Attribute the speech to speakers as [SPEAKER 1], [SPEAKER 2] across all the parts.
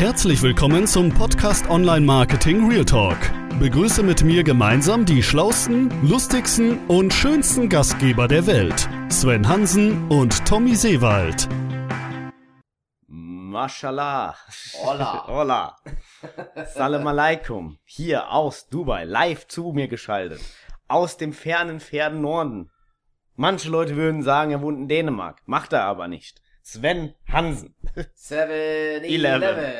[SPEAKER 1] Herzlich willkommen zum Podcast Online Marketing Real Talk. Begrüße mit mir gemeinsam die schlausten, lustigsten und schönsten Gastgeber der Welt, Sven Hansen und Tommy Seewald.
[SPEAKER 2] Mashallah.
[SPEAKER 3] Hola.
[SPEAKER 2] Hola. Salam alaikum. Hier aus Dubai, live zu mir geschaltet. Aus dem fernen, fernen Norden. Manche Leute würden sagen, er wohnt in Dänemark. Macht er aber nicht. Sven Hansen.
[SPEAKER 3] 7-Eleven.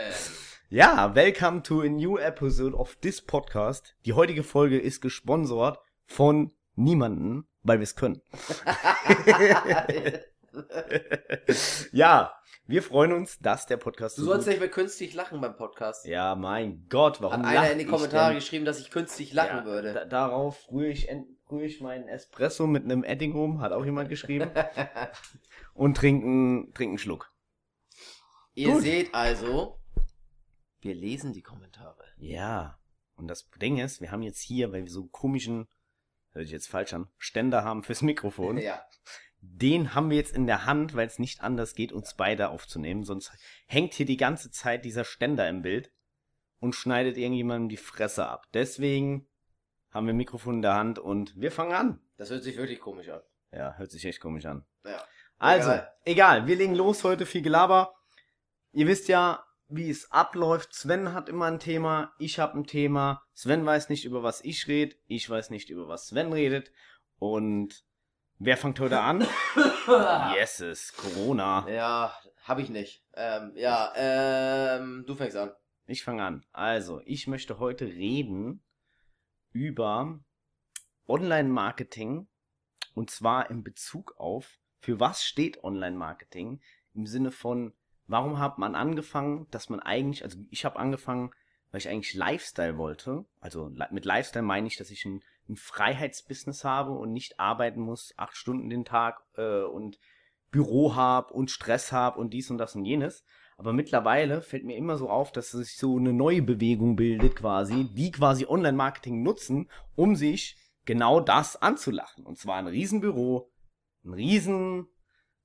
[SPEAKER 2] Ja, welcome to a new episode of this podcast. Die heutige Folge ist gesponsert von niemanden, weil wir es können. ja, wir freuen uns, dass der Podcast
[SPEAKER 3] Du
[SPEAKER 2] so
[SPEAKER 3] sollst nicht mehr künstlich lachen beim Podcast.
[SPEAKER 2] Ja, mein Gott, warum
[SPEAKER 3] Hat einer in die Kommentare geschrieben, dass ich künstlich lachen
[SPEAKER 2] Ja,
[SPEAKER 3] würde.
[SPEAKER 2] Da, darauf rühre ich, en- rühre ich meinen Espresso mit einem Edding rum, hat auch jemand geschrieben. und trinken, trinken Schluck.
[SPEAKER 3] Ihr
[SPEAKER 2] Gut.
[SPEAKER 3] seht also, wir lesen die Kommentare.
[SPEAKER 2] Ja. Und das Ding ist, wir haben jetzt hier, weil wir so einen komischen, hört sich jetzt falsch an, Ständer haben fürs Mikrofon.
[SPEAKER 3] Ja.
[SPEAKER 2] Den haben wir jetzt in der Hand, weil es nicht anders geht, uns beide aufzunehmen. Sonst hängt hier die ganze Zeit dieser Ständer im Bild und schneidet irgendjemandem die Fresse ab. Deswegen haben wir ein Mikrofon in der Hand und wir fangen an.
[SPEAKER 3] Das hört sich wirklich komisch an.
[SPEAKER 2] Ja, hört sich echt komisch an.
[SPEAKER 3] Ja.
[SPEAKER 2] Also,
[SPEAKER 3] Egal.
[SPEAKER 2] egal. wir legen los heute, viel Gelaber. Ihr wisst ja, wie es abläuft. Sven hat immer ein Thema, ich habe ein Thema. Sven weiß nicht, über was ich rede, ich weiß nicht, über was Sven redet. Und wer fängt heute an? Yeses, Corona.
[SPEAKER 3] Ja, hab ich nicht. Ähm, ja, ähm, du fängst an.
[SPEAKER 2] Ich fange an. Also, ich möchte heute reden über Online-Marketing und zwar in Bezug auf, für was steht Online-Marketing im Sinne von, warum hat man angefangen, dass man eigentlich, also ich habe angefangen, weil ich eigentlich Lifestyle wollte. Also mit Lifestyle meine ich, dass ich ein, ein Freiheitsbusiness habe und nicht arbeiten muss, acht Stunden den Tag äh, und Büro habe und Stress habe und dies und das und jenes. Aber mittlerweile fällt mir immer so auf, dass sich so eine neue Bewegung bildet quasi, die quasi Online-Marketing nutzen, um sich genau das anzulachen. Und zwar ein Riesenbüro, ein riesen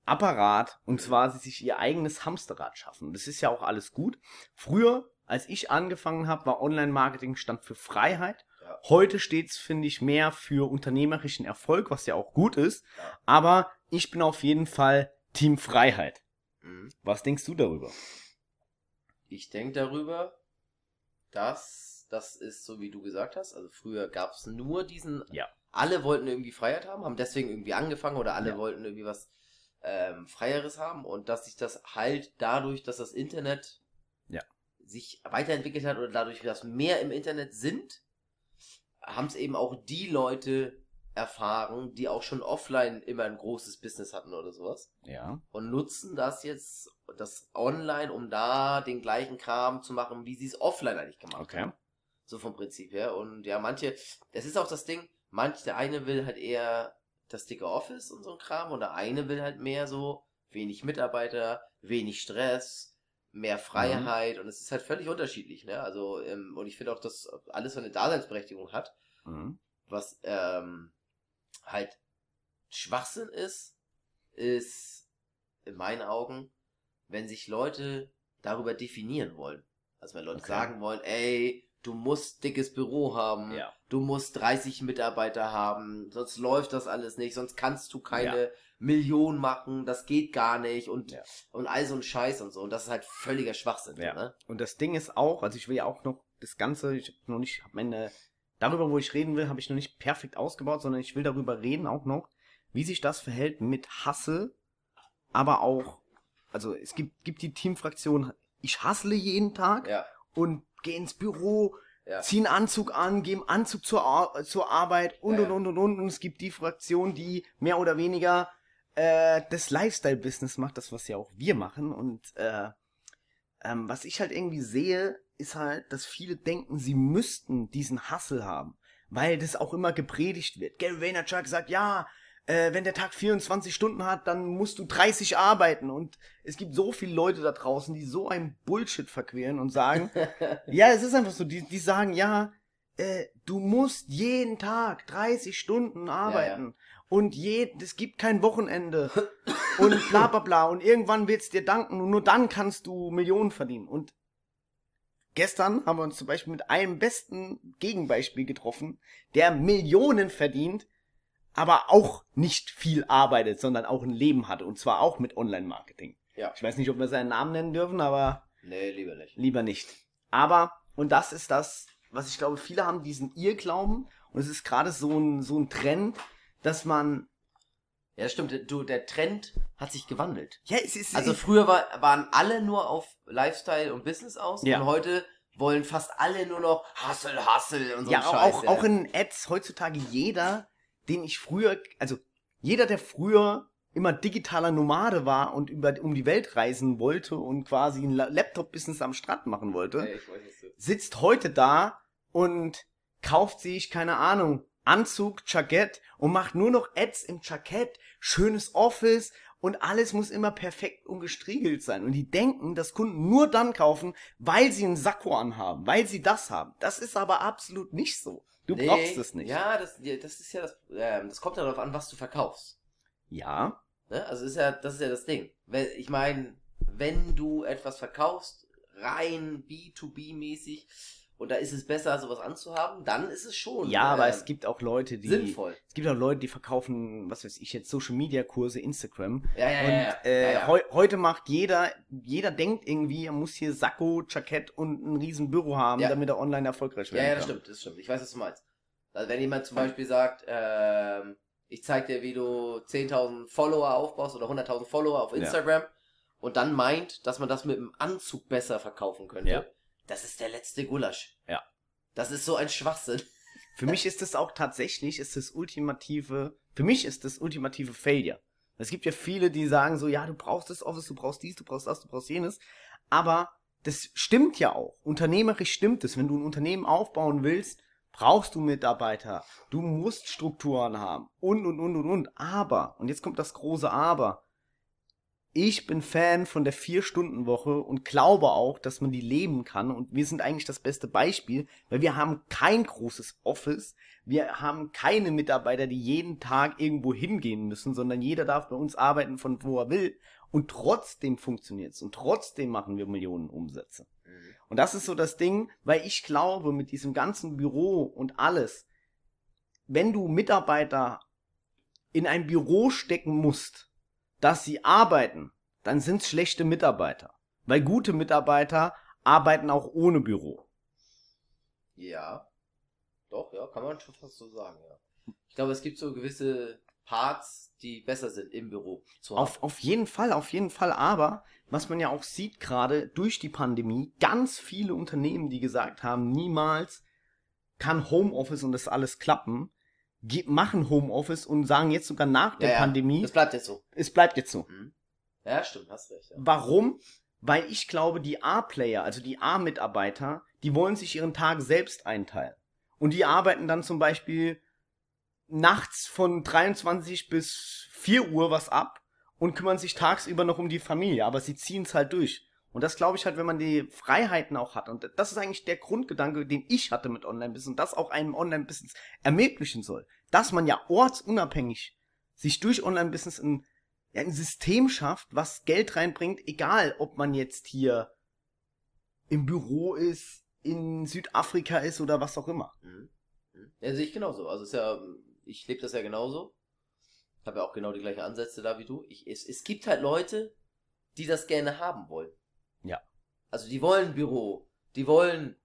[SPEAKER 2] Apparat und zwar sie sich ihr eigenes Hamsterrad schaffen. Das ist ja auch alles gut. Früher, als ich angefangen habe, war Online-Marketing stand für Freiheit.
[SPEAKER 3] Ja.
[SPEAKER 2] Heute steht's, finde ich, mehr für unternehmerischen Erfolg, was ja auch gut ist.
[SPEAKER 3] Ja.
[SPEAKER 2] Aber ich bin auf jeden Fall Team Freiheit.
[SPEAKER 3] Mhm.
[SPEAKER 2] Was denkst du darüber?
[SPEAKER 3] Ich denke darüber, dass das ist so, wie du gesagt hast. Also früher gab es nur diesen.
[SPEAKER 2] Ja.
[SPEAKER 3] Alle wollten irgendwie Freiheit haben, haben deswegen irgendwie angefangen oder alle
[SPEAKER 2] Ja.
[SPEAKER 3] wollten irgendwie was ähm, Freieres haben und dass sich das halt dadurch, dass das Internet
[SPEAKER 2] Ja.
[SPEAKER 3] sich weiterentwickelt hat oder dadurch, dass mehr im Internet sind, haben es eben auch die Leute erfahren, die auch schon offline immer ein großes Business hatten oder sowas
[SPEAKER 2] Ja.
[SPEAKER 3] und nutzen das jetzt, das online, um da den gleichen Kram zu machen, wie sie es offline eigentlich gemacht
[SPEAKER 2] Okay.
[SPEAKER 3] haben. So vom Prinzip her. Und ja, manche, das ist auch das Ding, manch, der eine will halt eher das dicke Office und so ein Kram und der eine will halt mehr so wenig Mitarbeiter, wenig Stress, mehr Freiheit und es ist halt völlig unterschiedlich, ne? Also, ähm, und ich finde auch, dass alles so eine Daseinsberechtigung hat
[SPEAKER 2] Mhm.
[SPEAKER 3] was ähm, halt Schwachsinn ist, ist in meinen Augen, wenn sich Leute darüber definieren wollen. Also wenn Leute
[SPEAKER 2] Okay.
[SPEAKER 3] sagen wollen, ey, du musst dickes Büro haben,
[SPEAKER 2] Ja.
[SPEAKER 3] du musst 30 Mitarbeiter haben, sonst läuft das alles nicht, sonst kannst du keine Million machen, das geht gar nicht und,
[SPEAKER 2] Ja.
[SPEAKER 3] und all so ein Scheiß und so. Und das ist halt völliger Schwachsinn.
[SPEAKER 2] Ja.
[SPEAKER 3] Ne?
[SPEAKER 2] Und das Ding ist auch, also ich will ja auch noch das Ganze, ich hab noch nicht, hab meine, darüber, wo ich reden will, habe ich noch nicht perfekt ausgebaut, sondern ich will darüber reden auch noch, wie sich das verhält mit Hassel, aber auch, also es gibt, gibt die Teamfraktion, ich hassle jeden Tag
[SPEAKER 3] Ja,
[SPEAKER 2] und gehe ins Büro,
[SPEAKER 3] ja.
[SPEAKER 2] zieh einen Anzug an, gehe im Anzug zur, Ar zur Arbeit und
[SPEAKER 3] Ja,
[SPEAKER 2] und und und und. Und es gibt die Fraktion, die mehr oder weniger äh, das Lifestyle-Business macht, das was ja auch wir machen. Und äh, ähm, was ich halt irgendwie sehe, ist halt, dass viele denken, sie müssten diesen Hassel haben, weil das auch immer gepredigt wird. Gary Vaynerchuk sagt, ja, äh, wenn der Tag 24 Stunden hat, dann musst du 30 arbeiten. Und es gibt so viele Leute da draußen, die so ein Bullshit verqueren und sagen, ja, es ist einfach so, die, die sagen, ja, äh, du musst jeden Tag 30 Stunden arbeiten. Und je, es gibt kein Wochenende. und bla bla bla. Und irgendwann wird's dir danken und nur dann kannst du Millionen verdienen. Und gestern haben wir uns zum Beispiel mit einem besten Gegenbeispiel getroffen, der Millionen verdient, aber auch nicht viel arbeitet, sondern auch ein Leben hatte. Und zwar auch mit Online-Marketing.
[SPEAKER 3] Ja.
[SPEAKER 2] Ich weiß nicht, ob wir seinen Namen nennen dürfen, aber
[SPEAKER 3] Nee, lieber nicht.
[SPEAKER 2] lieber nicht. Aber, und das ist das, was ich glaube, viele haben diesen Irrglauben. Und es ist gerade so ein, so ein Trend, dass man,
[SPEAKER 3] Ja, stimmt. Du, der Trend hat sich gewandelt.
[SPEAKER 2] ja, es ist,
[SPEAKER 3] Also früher war, waren alle nur auf Lifestyle und Business aus
[SPEAKER 2] Ja.
[SPEAKER 3] und heute wollen fast alle nur noch Hustle, Hustle und so
[SPEAKER 2] ja,
[SPEAKER 3] Scheiß.
[SPEAKER 2] auch, auch in Ads heutzutage jeder, den ich früher, also jeder, der früher immer digitaler Nomade war und über, um die Welt reisen wollte und quasi ein La- Laptop-Business am Strand machen wollte,
[SPEAKER 3] ich weiß
[SPEAKER 2] sitzt heute da und kauft sich, keine Ahnung, Anzug, Jackett und macht nur noch Ads im Jackett, schönes Office und alles muss immer perfekt und gestriegelt sein. Und die denken, dass Kunden nur dann kaufen, weil sie einen Sakko anhaben, weil sie das haben. Das ist aber absolut nicht so. Du
[SPEAKER 3] Nee,
[SPEAKER 2] brauchst es nicht.
[SPEAKER 3] Ja, das, das ist ja das, ähm, das kommt ja darauf an, was du verkaufst.
[SPEAKER 2] ja.
[SPEAKER 3] Ne? Also ist ja, das ist ja das Ding. Ich meine, wenn du etwas verkaufst, rein B2B-mäßig, und da ist es besser, sowas anzuhaben, dann ist es schon
[SPEAKER 2] Ja, aber
[SPEAKER 3] ähm,
[SPEAKER 2] es gibt auch Leute, die.
[SPEAKER 3] sinnvoll.
[SPEAKER 2] Es gibt auch Leute, die verkaufen, was weiß ich jetzt, Social Media Kurse, Instagram.
[SPEAKER 3] Ja, ja,
[SPEAKER 2] Und
[SPEAKER 3] ja, ja.
[SPEAKER 2] Äh,
[SPEAKER 3] ja, ja.
[SPEAKER 2] heu heute macht jeder, jeder denkt irgendwie, er muss hier Sakko, Jackett und ein riesen Büro haben,
[SPEAKER 3] Ja.
[SPEAKER 2] damit er online erfolgreich
[SPEAKER 3] Ja,
[SPEAKER 2] werden
[SPEAKER 3] ja, das
[SPEAKER 2] kann.
[SPEAKER 3] stimmt, das stimmt. Ich weiß, was du meinst. Also wenn jemand zum Beispiel sagt, ähm, ich zeig dir, wie du 10.000 Follower aufbaust oder 100.000 Follower auf
[SPEAKER 2] Ja.
[SPEAKER 3] Instagram und dann meint, dass man das mit einem Anzug besser verkaufen könnte,
[SPEAKER 2] Ja.
[SPEAKER 3] Das ist der letzte Gulasch.
[SPEAKER 2] Ja.
[SPEAKER 3] Das ist so ein Schwachsinn.
[SPEAKER 2] Für mich ist das auch tatsächlich, ist das ultimative, für mich ist das ultimative Failure. Es gibt ja viele, die sagen so, ja, du brauchst das Office, du brauchst dies, du brauchst das, du brauchst jenes. Aber das stimmt ja auch. Unternehmerisch stimmt es. Wenn du ein Unternehmen aufbauen willst, brauchst du Mitarbeiter. Du musst Strukturen haben. Und, und, und, und, und. Aber, und jetzt kommt das große Aber. Ich bin Fan von der Vier-Stunden-Woche und glaube auch, dass man die leben kann. Und wir sind eigentlich das beste Beispiel, weil wir haben kein großes Office. Wir haben keine Mitarbeiter, die jeden Tag irgendwo hingehen müssen, sondern jeder darf bei uns arbeiten, von wo er will. Und trotzdem funktioniert's. Und trotzdem machen wir Millionen Umsätze. Und das ist so das Ding, weil ich glaube, mit diesem ganzen Büro und alles, wenn du Mitarbeiter in ein Büro stecken musst, dass sie arbeiten, dann sind's schlechte Mitarbeiter. Weil gute Mitarbeiter arbeiten auch ohne Büro.
[SPEAKER 3] Ja. Doch, ja, kann man schon fast so sagen, ja. Ich glaube, es gibt so gewisse Parts, die besser sind im Büro.
[SPEAKER 2] Auf, auf jeden Fall, auf jeden Fall. Aber was man ja auch sieht gerade durch die Pandemie, ganz viele Unternehmen, die gesagt haben, niemals kann Homeoffice und das alles klappen, machen Homeoffice und sagen jetzt sogar nach der
[SPEAKER 3] Ja, ja,
[SPEAKER 2] Pandemie,
[SPEAKER 3] Das bleibt jetzt so.
[SPEAKER 2] es bleibt jetzt so.
[SPEAKER 3] Mhm. Ja, stimmt, hast recht. Ja.
[SPEAKER 2] Warum? Weil ich glaube, die A-Player, also die A-Mitarbeiter, die wollen sich ihren Tag selbst einteilen. Und die arbeiten dann zum Beispiel nachts von 23 bis 4 Uhr was ab und kümmern sich tagsüber noch um die Familie, aber sie ziehen es halt durch. Und das glaube ich halt, wenn man die Freiheiten auch hat. Und das ist eigentlich der Grundgedanke, den ich hatte mit Online-Business und das auch einem Online-Business ermöglichen soll. Dass man ja ortsunabhängig sich durch Online-Business ein, ja, ein System schafft, was Geld reinbringt, egal ob man jetzt hier im Büro ist, in Südafrika ist oder was auch immer.
[SPEAKER 3] Mhm. Mhm. Ja, sehe ich genauso. Also ist ja, ich lebe das ja genauso. Habe ja auch genau die gleichen Ansätze da wie du. Ich, es, es gibt halt Leute, die das gerne haben wollen.
[SPEAKER 2] Ja.
[SPEAKER 3] Also die wollen Büro, die wollen,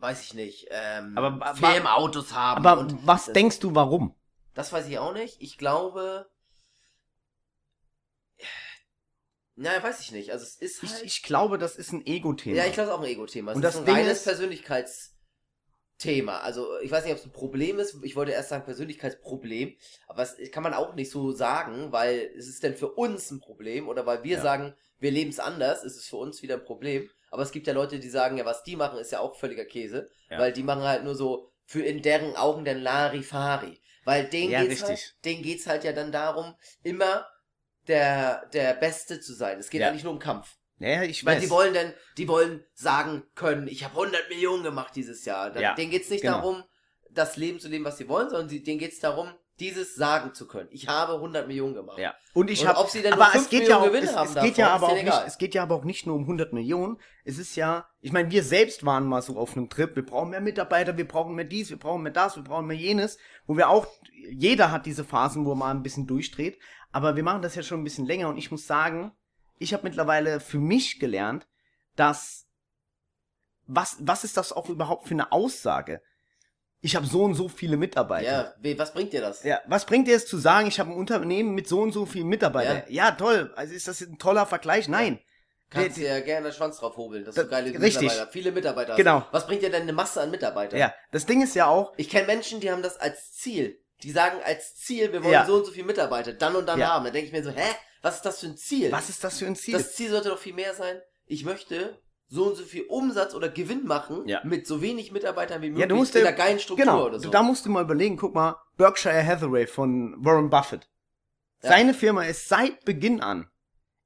[SPEAKER 3] weiß ich nicht, ähm,
[SPEAKER 2] Aber-
[SPEAKER 3] Firmenautos haben.
[SPEAKER 2] Aber
[SPEAKER 3] und
[SPEAKER 2] was
[SPEAKER 3] das,
[SPEAKER 2] denkst du, warum?
[SPEAKER 3] Das weiß ich auch nicht. Ich glaube, naja, weiß ich nicht. Also es ist
[SPEAKER 2] Ich,
[SPEAKER 3] halt,
[SPEAKER 2] ich glaube, das ist ein Ego-Thema.
[SPEAKER 3] ja, ich glaube, es ist auch ein Ego-Thema. Es
[SPEAKER 2] Und
[SPEAKER 3] ist
[SPEAKER 2] das
[SPEAKER 3] ein
[SPEAKER 2] Ding
[SPEAKER 3] reines
[SPEAKER 2] ist-
[SPEAKER 3] Persönlichkeitsthema. Also, ich weiß nicht, ob es ein Problem ist. Ich wollte erst sagen Persönlichkeitsproblem. Aber das kann man auch nicht so sagen, weil es ist denn für uns ein Problem oder weil wir
[SPEAKER 2] Ja.
[SPEAKER 3] sagen, wir leben es anders, ist es für uns wieder ein Problem. Aber es gibt ja Leute, die sagen, ja, was die machen, ist ja auch völliger Käse.
[SPEAKER 2] Ja.
[SPEAKER 3] Weil die machen halt nur so für in deren Augen den Larifari. Weil denen
[SPEAKER 2] Ja,
[SPEAKER 3] geht's
[SPEAKER 2] richtig.
[SPEAKER 3] halt, denen geht's halt ja dann darum, immer der, der Beste zu sein. Es geht
[SPEAKER 2] Ja.
[SPEAKER 3] eigentlich nur um Kampf.
[SPEAKER 2] Ja, ich
[SPEAKER 3] Weil
[SPEAKER 2] weiß.
[SPEAKER 3] die wollen denn, die wollen sagen können, ich habe 100 Millionen gemacht dieses Jahr.
[SPEAKER 2] Ja,
[SPEAKER 3] denen geht's nicht
[SPEAKER 2] genau.
[SPEAKER 3] darum, das Leben zu leben, was sie wollen, sondern sie, denen geht's darum, dieses sagen zu können. Ich habe 100 Millionen gemacht.
[SPEAKER 2] Ja. Und ich habe,
[SPEAKER 3] ob sie denn
[SPEAKER 2] aber
[SPEAKER 3] nur
[SPEAKER 2] es
[SPEAKER 3] 5
[SPEAKER 2] geht ja auch,
[SPEAKER 3] Millionen
[SPEAKER 2] es,
[SPEAKER 3] Gewinn haben
[SPEAKER 2] es geht ja
[SPEAKER 3] davon,
[SPEAKER 2] aber
[SPEAKER 3] ist
[SPEAKER 2] auch nicht, es geht ja aber auch nicht nur um 100 Millionen. Es ist ja, ich meine, wir selbst waren mal so auf einem Trip. Wir brauchen mehr Mitarbeiter, wir brauchen mehr dies, wir brauchen mehr das, wir brauchen mehr jenes, wo wir auch, jeder hat diese Phasen, wo er mal ein bisschen durchdreht. Aber wir machen das ja schon ein bisschen länger und ich muss sagen, ich habe mittlerweile für mich gelernt, dass was, was ist das auch überhaupt für eine Aussage? Ich habe so und so viele Mitarbeiter.
[SPEAKER 3] Ja, was bringt dir das?
[SPEAKER 2] Ja, was bringt dir es zu sagen, ich habe ein Unternehmen mit so und so vielen Mitarbeitern? Ja, toll. Also ist das ein toller Vergleich? Nein.
[SPEAKER 3] Kannst
[SPEAKER 2] Der-
[SPEAKER 3] dir ja gerne den Schwanz drauf hobeln, dass
[SPEAKER 2] Da-
[SPEAKER 3] du geile
[SPEAKER 2] richtig.
[SPEAKER 3] Mitarbeiter, viele Mitarbeiter hast.
[SPEAKER 2] Genau.
[SPEAKER 3] Was bringt dir denn eine Masse an Mitarbeitern?
[SPEAKER 2] Ja, das Ding ist ja auch,
[SPEAKER 3] Ich kenne Menschen, die haben das als Ziel. Die sagen als Ziel, wir wollen
[SPEAKER 2] Ja.
[SPEAKER 3] so und so viele Mitarbeiter, dann und dann
[SPEAKER 2] Ja.
[SPEAKER 3] haben. Da denke ich mir so, hä? Was ist das für ein Ziel?
[SPEAKER 2] was ist das für ein Ziel?
[SPEAKER 3] Das Ziel sollte doch viel mehr sein, ich möchte so und so viel Umsatz oder Gewinn machen
[SPEAKER 2] Ja.
[SPEAKER 3] mit so wenig Mitarbeitern wie möglich
[SPEAKER 2] ja, du musst
[SPEAKER 3] in einer geilen Struktur
[SPEAKER 2] genau,
[SPEAKER 3] oder so.
[SPEAKER 2] da musst du mal überlegen, guck mal, Berkshire Hathaway von Warren Buffett.
[SPEAKER 3] Ja.
[SPEAKER 2] Seine Firma ist seit Beginn an,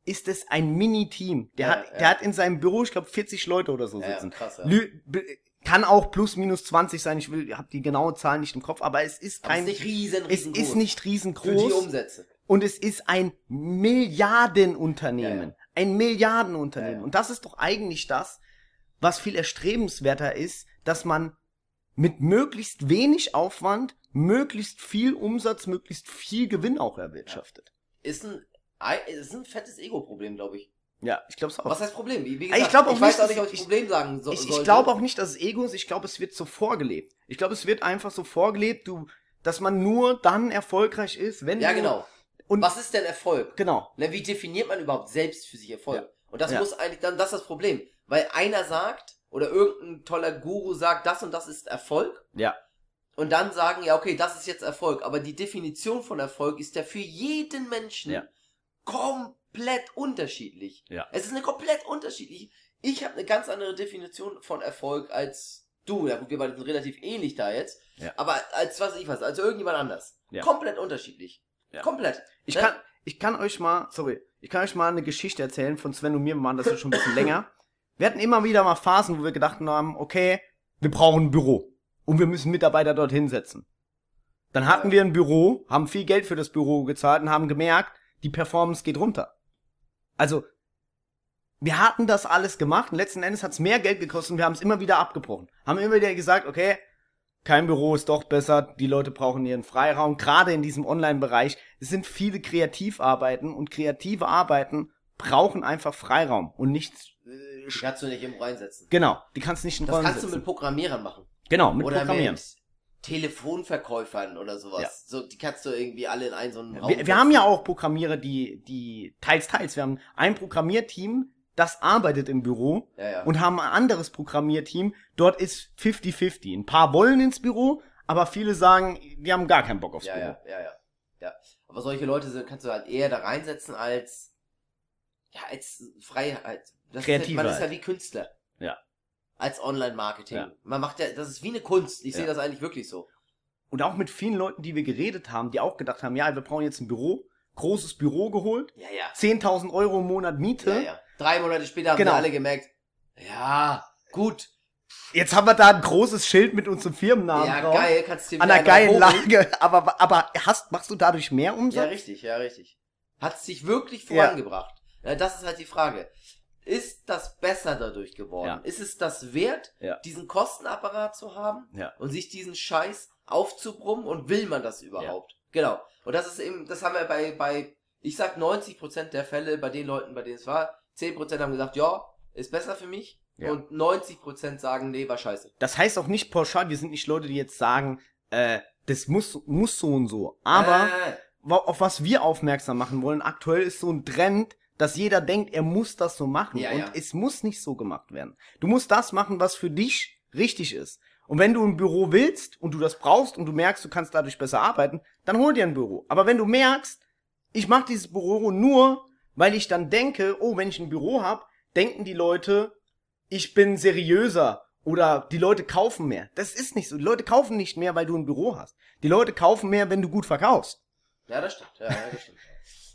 [SPEAKER 2] ist es ein Mini-Team. Der,
[SPEAKER 3] Ja,
[SPEAKER 2] hat,
[SPEAKER 3] ja.
[SPEAKER 2] der hat in seinem Büro, ich glaube, 40 Leute oder so
[SPEAKER 3] ja, ja,
[SPEAKER 2] sitzen.
[SPEAKER 3] krass, ja.
[SPEAKER 2] Kann auch plus minus 20 sein, ich will, habe die genaue Zahl nicht im Kopf, aber es ist
[SPEAKER 3] Aber es
[SPEAKER 2] kein,
[SPEAKER 3] ist nicht riesen,
[SPEAKER 2] es
[SPEAKER 3] riesengroß.
[SPEAKER 2] ist nicht
[SPEAKER 3] für die
[SPEAKER 2] riesengroß.
[SPEAKER 3] Umsätze.
[SPEAKER 2] Und es ist ein Milliardenunternehmen.
[SPEAKER 3] Ja, ja.
[SPEAKER 2] Ein Milliardenunternehmen.
[SPEAKER 3] Ja, ja.
[SPEAKER 2] Und das ist doch eigentlich das, was viel erstrebenswerter ist, dass man mit möglichst wenig Aufwand möglichst viel Umsatz, möglichst viel Gewinn auch erwirtschaftet.
[SPEAKER 3] Ist ein, ei- ist ein fettes Ego-Problem, glaube ich.
[SPEAKER 2] Ja, ich glaube es auch.
[SPEAKER 3] Was heißt Problem? Wie, wie
[SPEAKER 2] Ich glaub auch
[SPEAKER 3] ich weiß
[SPEAKER 2] nicht,
[SPEAKER 3] auch nicht, ob ich
[SPEAKER 2] ich-
[SPEAKER 3] Problem sagen so,
[SPEAKER 2] ich ich glaube auch nicht, dass es Ego ist, ich glaube, es wird so vorgelebt. Ich glaube, es wird einfach so vorgelebt, du, dass man nur dann erfolgreich ist, wenn
[SPEAKER 3] Ja,
[SPEAKER 2] du,
[SPEAKER 3] genau.
[SPEAKER 2] Und
[SPEAKER 3] Was ist denn Erfolg?
[SPEAKER 2] genau.
[SPEAKER 3] Ne, wie definiert man überhaupt selbst für sich Erfolg?
[SPEAKER 2] Ja.
[SPEAKER 3] Und das
[SPEAKER 2] Ja.
[SPEAKER 3] muss eigentlich dann, das ist das Problem. Weil einer sagt, oder irgendein toller Guru sagt, das und das ist Erfolg.
[SPEAKER 2] Ja.
[SPEAKER 3] Und dann sagen, ja, okay, das ist jetzt Erfolg. Aber die Definition von Erfolg ist ja für jeden Menschen
[SPEAKER 2] Ja.
[SPEAKER 3] komplett unterschiedlich.
[SPEAKER 2] Ja.
[SPEAKER 3] Es ist eine komplett unterschiedliche. Ich habe eine ganz andere Definition von Erfolg als du. Ja gut, wir beide sind relativ ähnlich da jetzt.
[SPEAKER 2] Ja.
[SPEAKER 3] Aber als was weiß ich was, als irgendjemand anders.
[SPEAKER 2] Ja.
[SPEAKER 3] Komplett unterschiedlich.
[SPEAKER 2] Ja.
[SPEAKER 3] Komplett.
[SPEAKER 2] Ich
[SPEAKER 3] Ne?
[SPEAKER 2] kann, ich kann euch mal, sorry, ich kann euch mal eine Geschichte erzählen von Sven und mir, wir machen das ja schon ein bisschen länger. Wir hatten immer wieder mal Phasen, wo wir gedacht haben, okay, wir brauchen ein Büro und wir müssen Mitarbeiter dorthin setzen. Dann hatten wir ein Büro, haben viel Geld für das Büro gezahlt und haben gemerkt, die Performance geht runter. Also, wir hatten das alles gemacht und letzten Endes hat es mehr Geld gekostet und wir haben es immer wieder abgebrochen. Haben immer wieder gesagt, okay, kein Büro ist doch besser, die Leute brauchen ihren Freiraum, gerade in diesem Online-Bereich. Es sind viele Kreativarbeiten und kreative Arbeiten brauchen einfach Freiraum und nichts. Äh,
[SPEAKER 3] Die kannst du nicht irgendwo reinsetzen.
[SPEAKER 2] genau, die kannst du nicht in
[SPEAKER 3] Das
[SPEAKER 2] Rollen
[SPEAKER 3] kannst du
[SPEAKER 2] setzen.
[SPEAKER 3] mit Programmierern machen.
[SPEAKER 2] Genau, mit
[SPEAKER 3] oder
[SPEAKER 2] Programmieren.
[SPEAKER 3] mit Telefonverkäufern oder sowas.
[SPEAKER 2] Ja.
[SPEAKER 3] So, die kannst du irgendwie alle in einen so einen Raum
[SPEAKER 2] Wir, wir
[SPEAKER 3] setzen.
[SPEAKER 2] haben ja auch Programmierer, die, die teils, teils. Wir haben ein Programmierteam, das arbeitet im Büro
[SPEAKER 3] Ja, ja.
[SPEAKER 2] und haben ein anderes Programmierteam. Dort ist 50-50. Ein paar wollen ins Büro, aber viele sagen, wir haben gar keinen Bock aufs
[SPEAKER 3] ja,
[SPEAKER 2] Büro.
[SPEAKER 3] ja, ja, ja. Aber solche Leute kannst du halt eher da reinsetzen als, ja, als Freiheit. Das ist,
[SPEAKER 2] Kreative
[SPEAKER 3] man ist ja
[SPEAKER 2] halt.
[SPEAKER 3] wie Künstler.
[SPEAKER 2] Ja.
[SPEAKER 3] Als Online-Marketing.
[SPEAKER 2] Ja.
[SPEAKER 3] Man macht ja, das ist wie eine Kunst. Ich sehe das eigentlich wirklich so.
[SPEAKER 2] Und auch mit vielen Leuten, die wir geredet haben, die auch gedacht haben, ja, wir brauchen jetzt ein Büro, großes Büro geholt,
[SPEAKER 3] Ja, ja.
[SPEAKER 2] 10.000 Euro im Monat Miete.
[SPEAKER 3] Ja, ja. Drei Monate später haben
[SPEAKER 2] Genau.
[SPEAKER 3] wir alle gemerkt, ja, gut.
[SPEAKER 2] Jetzt haben wir da ein großes Schild mit unserem Firmennamen
[SPEAKER 3] ja,
[SPEAKER 2] drauf.
[SPEAKER 3] geil, kannst du dir
[SPEAKER 2] An einer geilen. Lage. Aber, aber hast, machst du dadurch mehr
[SPEAKER 3] Ja,
[SPEAKER 2] Umsatz?
[SPEAKER 3] richtig, ja, richtig. Hat sich wirklich
[SPEAKER 2] Ja.
[SPEAKER 3] vorangebracht. Ja. das ist halt die Frage. Ist das besser dadurch geworden?
[SPEAKER 2] Ja.
[SPEAKER 3] Ist es das wert,
[SPEAKER 2] Ja.
[SPEAKER 3] diesen Kostenapparat zu haben
[SPEAKER 2] Ja.
[SPEAKER 3] und sich diesen Scheiß aufzubrummen und will man das überhaupt? Genau. Und das ist eben, das haben wir bei, bei, ich sag 90% der Fälle bei den Leuten, bei denen es war, 10% haben gesagt, ja, ist besser für mich.
[SPEAKER 2] Ja.
[SPEAKER 3] Und 90% sagen, nee, war scheiße.
[SPEAKER 2] Das heißt auch nicht pauschal, wir sind nicht Leute, die jetzt sagen, äh, das muss, muss so und so. Aber
[SPEAKER 3] Äh,
[SPEAKER 2] wa- auf was wir aufmerksam machen wollen, aktuell ist so ein Trend, dass jeder denkt, er muss das so machen.
[SPEAKER 3] Ja,
[SPEAKER 2] und
[SPEAKER 3] ja.
[SPEAKER 2] es muss nicht so gemacht werden. Du musst das machen, was für dich richtig ist. Und wenn du ein Büro willst und du das brauchst und du merkst, du kannst dadurch besser arbeiten, dann hol dir ein Büro. Aber wenn du merkst, ich mache dieses Büro nur, weil ich dann denke, oh, wenn ich ein Büro habe, denken die Leute, ich bin seriöser oder die Leute kaufen mehr. Das ist nicht so. Die Leute kaufen nicht mehr, weil du ein Büro hast. Die Leute kaufen mehr, wenn du gut verkaufst.
[SPEAKER 3] ja, das stimmt. Ja, das stimmt.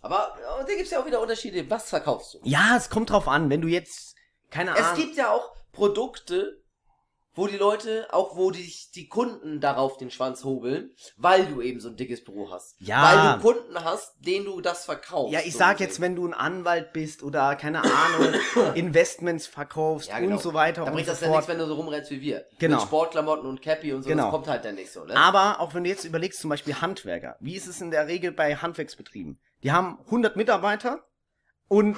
[SPEAKER 3] Aber da gibt's ja auch wieder Unterschiede. Was verkaufst du?
[SPEAKER 2] Ja, es kommt drauf an, wenn du jetzt, keine Ahnung.
[SPEAKER 3] Es gibt ja auch Produkte, wo die Leute, auch wo die, die Kunden darauf den Schwanz hobeln, weil du eben so ein dickes Büro hast.
[SPEAKER 2] Ja.
[SPEAKER 3] Weil du Kunden hast, denen du das verkaufst.
[SPEAKER 2] Ja, ich
[SPEAKER 3] so
[SPEAKER 2] sag jetzt, wenn du ein Anwalt bist oder keine Ahnung, Investments verkaufst
[SPEAKER 3] Ja, genau.
[SPEAKER 2] und so weiter
[SPEAKER 3] Da
[SPEAKER 2] und
[SPEAKER 3] bringt
[SPEAKER 2] so
[SPEAKER 3] das ja
[SPEAKER 2] fort.
[SPEAKER 3] nichts, wenn du so rumrennst wie wir.
[SPEAKER 2] Genau.
[SPEAKER 3] Mit Sportklamotten und Cappy und so,
[SPEAKER 2] Genau.
[SPEAKER 3] das kommt halt dann nicht so, ne?
[SPEAKER 2] Aber auch wenn du jetzt überlegst, zum Beispiel Handwerker, wie ist es in der Regel bei Handwerksbetrieben? Die haben 100 Mitarbeiter und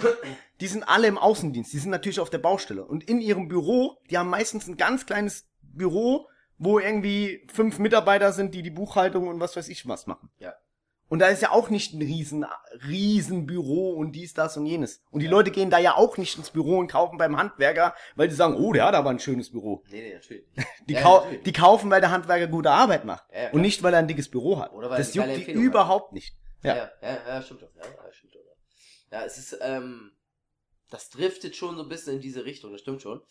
[SPEAKER 2] die sind alle im Außendienst. Die sind natürlich auf der Baustelle. Und in ihrem Büro, die haben meistens ein ganz kleines Büro, wo irgendwie fünf Mitarbeiter sind, die die Buchhaltung und was weiß ich was machen.
[SPEAKER 3] Ja.
[SPEAKER 2] Und da ist ja auch nicht ein riesen, riesen Büro und dies, das und jenes. Und die Leute gehen da ja auch nicht ins Büro und kaufen beim Handwerker, weil die sagen, oh, der hat aber ein schönes Büro.
[SPEAKER 3] Nee, nee, natürlich.
[SPEAKER 2] Die,
[SPEAKER 3] Ja,
[SPEAKER 2] kau
[SPEAKER 3] natürlich.
[SPEAKER 2] die kaufen, weil der Handwerker gute Arbeit macht.
[SPEAKER 3] Ja, ja,
[SPEAKER 2] und nicht, weil er ein dickes Büro hat.
[SPEAKER 3] Oder weil
[SPEAKER 2] das juckt die
[SPEAKER 3] Empfehlung hat.
[SPEAKER 2] überhaupt nicht.
[SPEAKER 3] Ja,
[SPEAKER 2] Ja.
[SPEAKER 3] ja, ja, ja stimmt doch. Ja, ja, stimmt doch. Ja. ja, es ist, ähm, das driftet schon so ein bisschen in diese Richtung, das stimmt schon.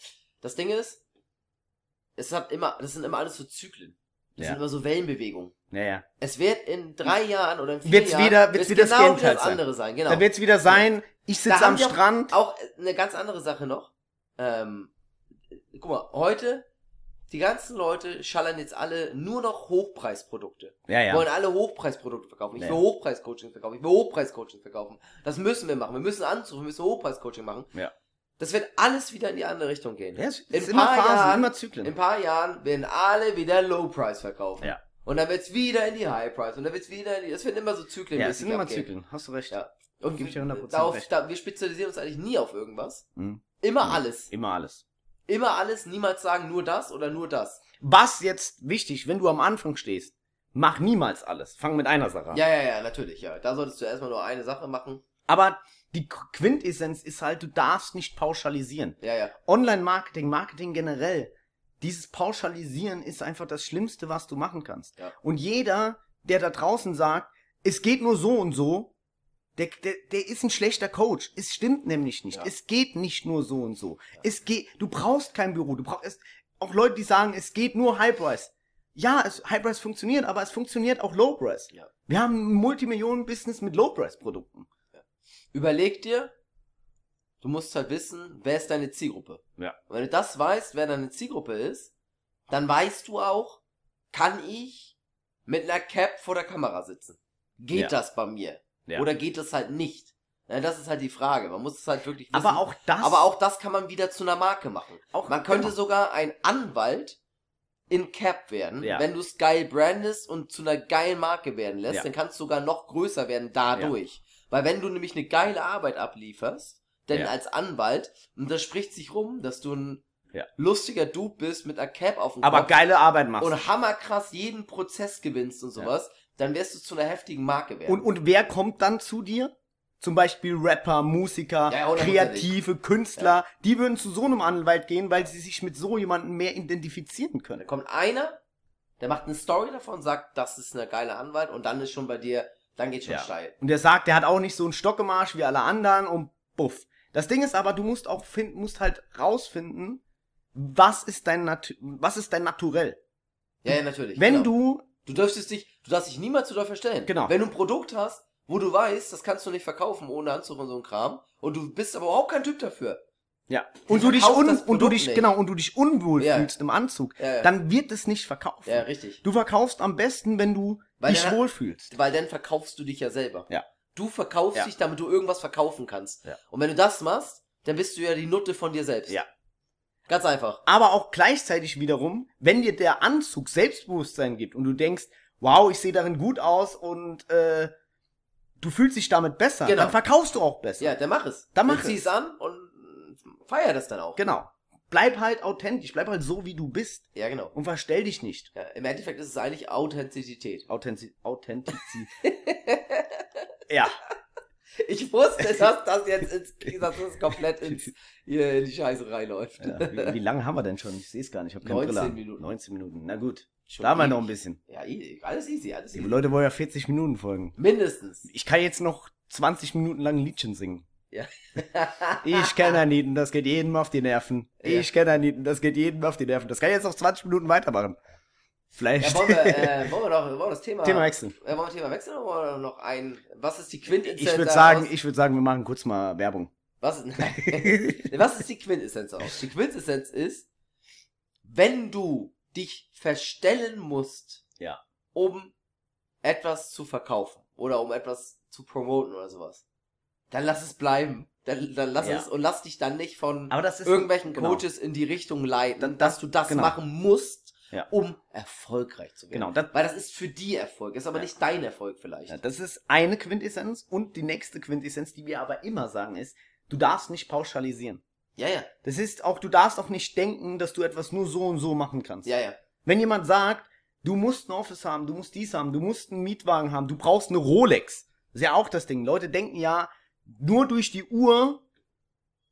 [SPEAKER 3] Das Ding ist, es hat immer, das sind immer alles so Zyklen. Das
[SPEAKER 2] Ja.
[SPEAKER 3] sind immer so Wellenbewegungen.
[SPEAKER 2] Naja.
[SPEAKER 3] Es wird in drei Jahren oder in vier
[SPEAKER 2] Wird's
[SPEAKER 3] Jahren
[SPEAKER 2] wieder- wird's
[SPEAKER 3] wird's
[SPEAKER 2] wieder
[SPEAKER 3] genau wieder das
[SPEAKER 2] sein.
[SPEAKER 3] andere sein. Genau.
[SPEAKER 2] Da wird es wieder sein, ich sitze am
[SPEAKER 3] auch-
[SPEAKER 2] Strand.
[SPEAKER 3] Auch äh, eine ganz andere Sache noch. Ähm, guck mal, heute, die ganzen Leute schallern jetzt alle nur noch Hochpreisprodukte.
[SPEAKER 2] Ja,
[SPEAKER 3] Wollen alle Hochpreisprodukte verkaufen. Ich
[SPEAKER 2] Ja.
[SPEAKER 3] will Hochpreiscoaching verkaufen. Ich will Hochpreiscoaching verkaufen. Das müssen wir machen. Wir müssen Anzug, wir müssen Hochpreiscoaching machen.
[SPEAKER 2] Ja.
[SPEAKER 3] Das wird alles wieder in die andere Richtung gehen.
[SPEAKER 2] Ja, es
[SPEAKER 3] In
[SPEAKER 2] ist immer
[SPEAKER 3] paar
[SPEAKER 2] Phasen,
[SPEAKER 3] Jahren-
[SPEAKER 2] immer
[SPEAKER 3] In
[SPEAKER 2] Zyklen.
[SPEAKER 3] ein paar Jahren werden alle wieder Low Price verkaufen.
[SPEAKER 2] Ja.
[SPEAKER 3] Und dann wird's wieder in die High Price. Und dann wird's wieder in die, es wird immer so Zyklen.
[SPEAKER 2] Ja, es sind immer Zyklen. Hast du recht.
[SPEAKER 3] Ja. Und
[SPEAKER 2] dir 100%
[SPEAKER 3] darauf,
[SPEAKER 2] recht.
[SPEAKER 3] da, wir spezialisieren uns eigentlich nie auf irgendwas.
[SPEAKER 2] Mhm.
[SPEAKER 3] Immer
[SPEAKER 2] Mhm.
[SPEAKER 3] alles.
[SPEAKER 2] Immer alles.
[SPEAKER 3] Immer alles, niemals sagen nur das oder nur das.
[SPEAKER 2] Was jetzt wichtig, wenn du am Anfang stehst, mach niemals alles. Fang mit einer Sache an.
[SPEAKER 3] Ja, ja, ja, natürlich, ja. Da solltest du erstmal nur eine Sache machen.
[SPEAKER 2] Aber die Quintessenz ist halt, du darfst nicht pauschalisieren.
[SPEAKER 3] Ja, ja.
[SPEAKER 2] Online-Marketing, Marketing generell, dieses Pauschalisieren ist einfach das Schlimmste, was du machen kannst.
[SPEAKER 3] Ja.
[SPEAKER 2] Und jeder, der da draußen sagt, es geht nur so und so, der, der, der ist ein schlechter Coach. Es stimmt nämlich nicht.
[SPEAKER 3] Ja.
[SPEAKER 2] Es geht nicht nur so und so. Es geht, du brauchst kein Büro. Du brauchst es, auch Leute, die sagen, es geht nur High Price. Ja, es, High Price funktioniert, aber es funktioniert auch Low Price.
[SPEAKER 3] Ja.
[SPEAKER 2] Wir haben ein Multimillionen-Business mit Low Price Produkten.
[SPEAKER 3] Überleg dir, du musst halt wissen, wer ist deine Zielgruppe.
[SPEAKER 2] Ja.
[SPEAKER 3] Und wenn du das weißt, wer deine Zielgruppe ist, dann weißt du auch, kann ich mit einer Cap vor der Kamera sitzen? Geht
[SPEAKER 2] Ja.
[SPEAKER 3] das bei mir?
[SPEAKER 2] Ja.
[SPEAKER 3] Oder geht das halt nicht? Na, das ist halt die Frage. Man muss es halt wirklich wissen.
[SPEAKER 2] Aber auch das.
[SPEAKER 3] Aber auch das kann man wieder zu einer Marke machen.
[SPEAKER 2] Auch-
[SPEAKER 3] man könnte
[SPEAKER 2] genau.
[SPEAKER 3] sogar ein Anwalt in Cap werden,
[SPEAKER 2] Ja.
[SPEAKER 3] wenn du es geil brandest und zu einer geilen Marke werden lässt,
[SPEAKER 2] Ja.
[SPEAKER 3] dann kannst du sogar noch größer werden dadurch. Weil wenn du nämlich eine geile Arbeit ablieferst, denn
[SPEAKER 2] Ja.
[SPEAKER 3] als Anwalt, und das spricht sich rum, dass du ein
[SPEAKER 2] Ja.
[SPEAKER 3] lustiger Dude bist mit einer Cap auf dem
[SPEAKER 2] aber
[SPEAKER 3] Kopf
[SPEAKER 2] geile Arbeit machst.
[SPEAKER 3] und hammerkrass jeden Prozess gewinnst und sowas, dann wirst du zu einer heftigen Marke werden.
[SPEAKER 2] Und, und wer kommt dann zu dir? Zum Beispiel Rapper, Musiker,
[SPEAKER 3] Ja.
[SPEAKER 2] Kreative, Künstler. Die würden zu so einem Anwalt gehen, weil sie sich mit so jemandem mehr identifizieren
[SPEAKER 3] da
[SPEAKER 2] können.
[SPEAKER 3] kommt einer, der macht eine Story davon, sagt, das ist eine geile Anwalt und dann ist schon bei dir, dann geht schon
[SPEAKER 2] Ja.
[SPEAKER 3] steil.
[SPEAKER 2] Und der sagt, der hat auch nicht so einen Stock im Arsch wie alle anderen und buff. Das Ding ist aber, du musst auch finden, musst halt rausfinden, was ist dein Nat was ist dein Naturell?
[SPEAKER 3] Ja, ja, natürlich.
[SPEAKER 2] Wenn
[SPEAKER 3] genau.
[SPEAKER 2] du,
[SPEAKER 3] Du dürftest dich, du darfst dich niemals zu doll verstellen.
[SPEAKER 2] Genau.
[SPEAKER 3] Wenn du ein Produkt hast, wo du weißt, das kannst du nicht verkaufen ohne Anzug und so ein Kram, und du bist aber überhaupt kein Typ dafür.
[SPEAKER 2] ja, und du dich un, und du dich,
[SPEAKER 3] nicht.
[SPEAKER 2] genau, und du dich unwohl
[SPEAKER 3] Ja.
[SPEAKER 2] fühlst im Anzug,
[SPEAKER 3] Ja, ja.
[SPEAKER 2] dann wird es nicht verkauft.
[SPEAKER 3] Ja, richtig.
[SPEAKER 2] Du verkaufst am besten, wenn du
[SPEAKER 3] Weil
[SPEAKER 2] dich
[SPEAKER 3] dann-
[SPEAKER 2] wohlfühlst.
[SPEAKER 3] Weil dann verkaufst du dich ja selber.
[SPEAKER 2] Ja.
[SPEAKER 3] Du verkaufst dich, damit du irgendwas verkaufen kannst.
[SPEAKER 2] Ja.
[SPEAKER 3] Und wenn du das machst, dann bist du ja die Nutte von dir selbst.
[SPEAKER 2] Ja.
[SPEAKER 3] Ganz einfach.
[SPEAKER 2] aber auch gleichzeitig wiederum, wenn dir der Anzug Selbstbewusstsein gibt und du denkst, wow, ich sehe darin gut aus und äh, du fühlst dich damit besser,
[SPEAKER 3] Genau.
[SPEAKER 2] dann verkaufst du auch besser.
[SPEAKER 3] Ja, dann mach es.
[SPEAKER 2] Dann mach
[SPEAKER 3] zieh
[SPEAKER 2] es.
[SPEAKER 3] es an und feier das dann auch.
[SPEAKER 2] Genau. Bleib halt authentisch, bleib halt so, wie du bist
[SPEAKER 3] Ja, genau.
[SPEAKER 2] und verstell dich nicht.
[SPEAKER 3] Ja, Im Endeffekt ist es eigentlich Authentizität.
[SPEAKER 2] Authentiz Authentizität. ja.
[SPEAKER 3] Ich wusste, dass das jetzt ins, dass das komplett ins, hier in die Scheiße reinläuft.
[SPEAKER 2] ja. Wie, wie lange haben wir denn schon? Ich sehe es gar nicht. Ich habe keine
[SPEAKER 3] 19
[SPEAKER 2] Brille.
[SPEAKER 3] Minuten.
[SPEAKER 2] 19 Minuten. Na gut.
[SPEAKER 3] Schon
[SPEAKER 2] da haben wir noch ein bisschen.
[SPEAKER 3] Ja, easy. alles easy, alles
[SPEAKER 2] Die
[SPEAKER 3] easy.
[SPEAKER 2] Leute wollen ja 40 Minuten folgen.
[SPEAKER 3] Mindestens.
[SPEAKER 2] Ich kann jetzt noch 20 Minuten lang ein Liedchen singen.
[SPEAKER 3] Ja.
[SPEAKER 2] Ich kenne Aniten, das geht jedem auf die Nerven.
[SPEAKER 3] Ja.
[SPEAKER 2] Ich kenne Aniten, das geht jedem auf die Nerven. Das kann ich jetzt noch 20 Minuten weitermachen. Vielleicht.
[SPEAKER 3] Ja, wollen wir, äh, wollen wir doch, wollen wir das Thema,
[SPEAKER 2] Thema wechseln.
[SPEAKER 3] Äh, wollen wir Thema wechseln oder wollen wir noch ein, was ist die Quintessenz
[SPEAKER 2] Ich würde sagen, ich würde sagen, wir machen kurz mal Werbung.
[SPEAKER 3] was, was ist die Quintessenz aus? Die Quintessenz ist, wenn du dich verstellen musst,
[SPEAKER 2] Ja.
[SPEAKER 3] um etwas zu verkaufen oder um etwas zu promoten oder sowas, dann lass es bleiben. Dann, dann lass
[SPEAKER 2] Ja.
[SPEAKER 3] es und lass dich dann nicht von
[SPEAKER 2] Aber das ist
[SPEAKER 3] irgendwelchen
[SPEAKER 2] genau.
[SPEAKER 3] Coaches in die Richtung leiten,
[SPEAKER 2] Dann-
[SPEAKER 3] dass
[SPEAKER 2] das-
[SPEAKER 3] du das
[SPEAKER 2] genau.
[SPEAKER 3] machen musst,
[SPEAKER 2] Ja.
[SPEAKER 3] um erfolgreich zu werden.
[SPEAKER 2] Genau, das-
[SPEAKER 3] Weil das ist für die Erfolg, ist aber
[SPEAKER 2] Ja.
[SPEAKER 3] nicht dein Erfolg vielleicht.
[SPEAKER 2] Ja, das ist eine Quintessenz und die nächste Quintessenz, die wir aber immer sagen, ist, du darfst nicht pauschalisieren.
[SPEAKER 3] Ja, ja,
[SPEAKER 2] Das ist auch, du darfst auch nicht denken, dass du etwas nur so und so machen kannst.
[SPEAKER 3] ja, ja.
[SPEAKER 2] Wenn jemand sagt, du musst ein Office haben, du musst dies haben, du musst einen Mietwagen haben, du brauchst eine Rolex. Das ist ja auch das Ding. Leute denken ja, nur durch die Uhr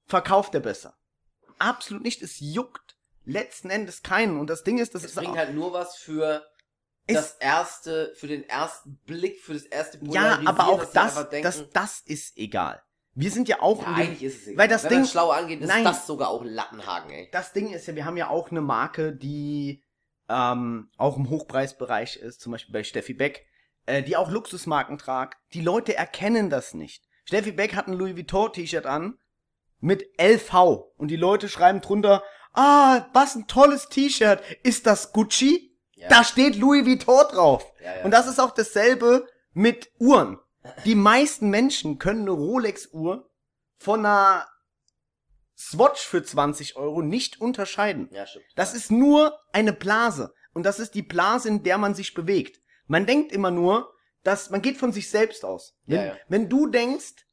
[SPEAKER 2] verkauft er besser. Absolut nicht. Es juckt letzten Endes keinen. Und das Ding ist, das
[SPEAKER 3] Es
[SPEAKER 2] ist
[SPEAKER 3] bringt
[SPEAKER 2] auch,
[SPEAKER 3] halt nur was für das erste, für den ersten Blick, für das erste
[SPEAKER 2] ja, aber auch das,
[SPEAKER 3] denken,
[SPEAKER 2] das, das ist egal. Wir sind ja auch
[SPEAKER 3] ja, eigentlich ist es egal.
[SPEAKER 2] weil das
[SPEAKER 3] Wenn
[SPEAKER 2] Ding-
[SPEAKER 3] schlau angeht, ist
[SPEAKER 2] Nein.
[SPEAKER 3] das sogar auch ein Lattenhaken, ey.
[SPEAKER 2] das Ding ist ja, wir haben ja auch eine Marke, die ähm, auch im Hochpreisbereich ist, zum Beispiel bei Steffi Beck, äh, die auch Luxusmarken tragt. Die Leute erkennen das nicht. Steffi Beck hat ein Louis Vuitton T-Shirt an mit LV und die Leute schreiben drunter, ah, was ein tolles T-Shirt. Ist das Gucci?
[SPEAKER 3] Ja.
[SPEAKER 2] Da steht Louis Vuitton drauf.
[SPEAKER 3] Ja, ja.
[SPEAKER 2] Und das ist auch dasselbe mit Uhren. Die meisten Menschen können eine Rolex-Uhr von einer Swatch für 20 Euro nicht unterscheiden.
[SPEAKER 3] ja, stimmt.
[SPEAKER 2] Das ist nur eine Blase. Und das ist die Blase, in der man sich bewegt. Man denkt immer nur, dass man geht von sich selbst aus. Wenn,
[SPEAKER 3] Ja, ja.
[SPEAKER 2] wenn du denkst,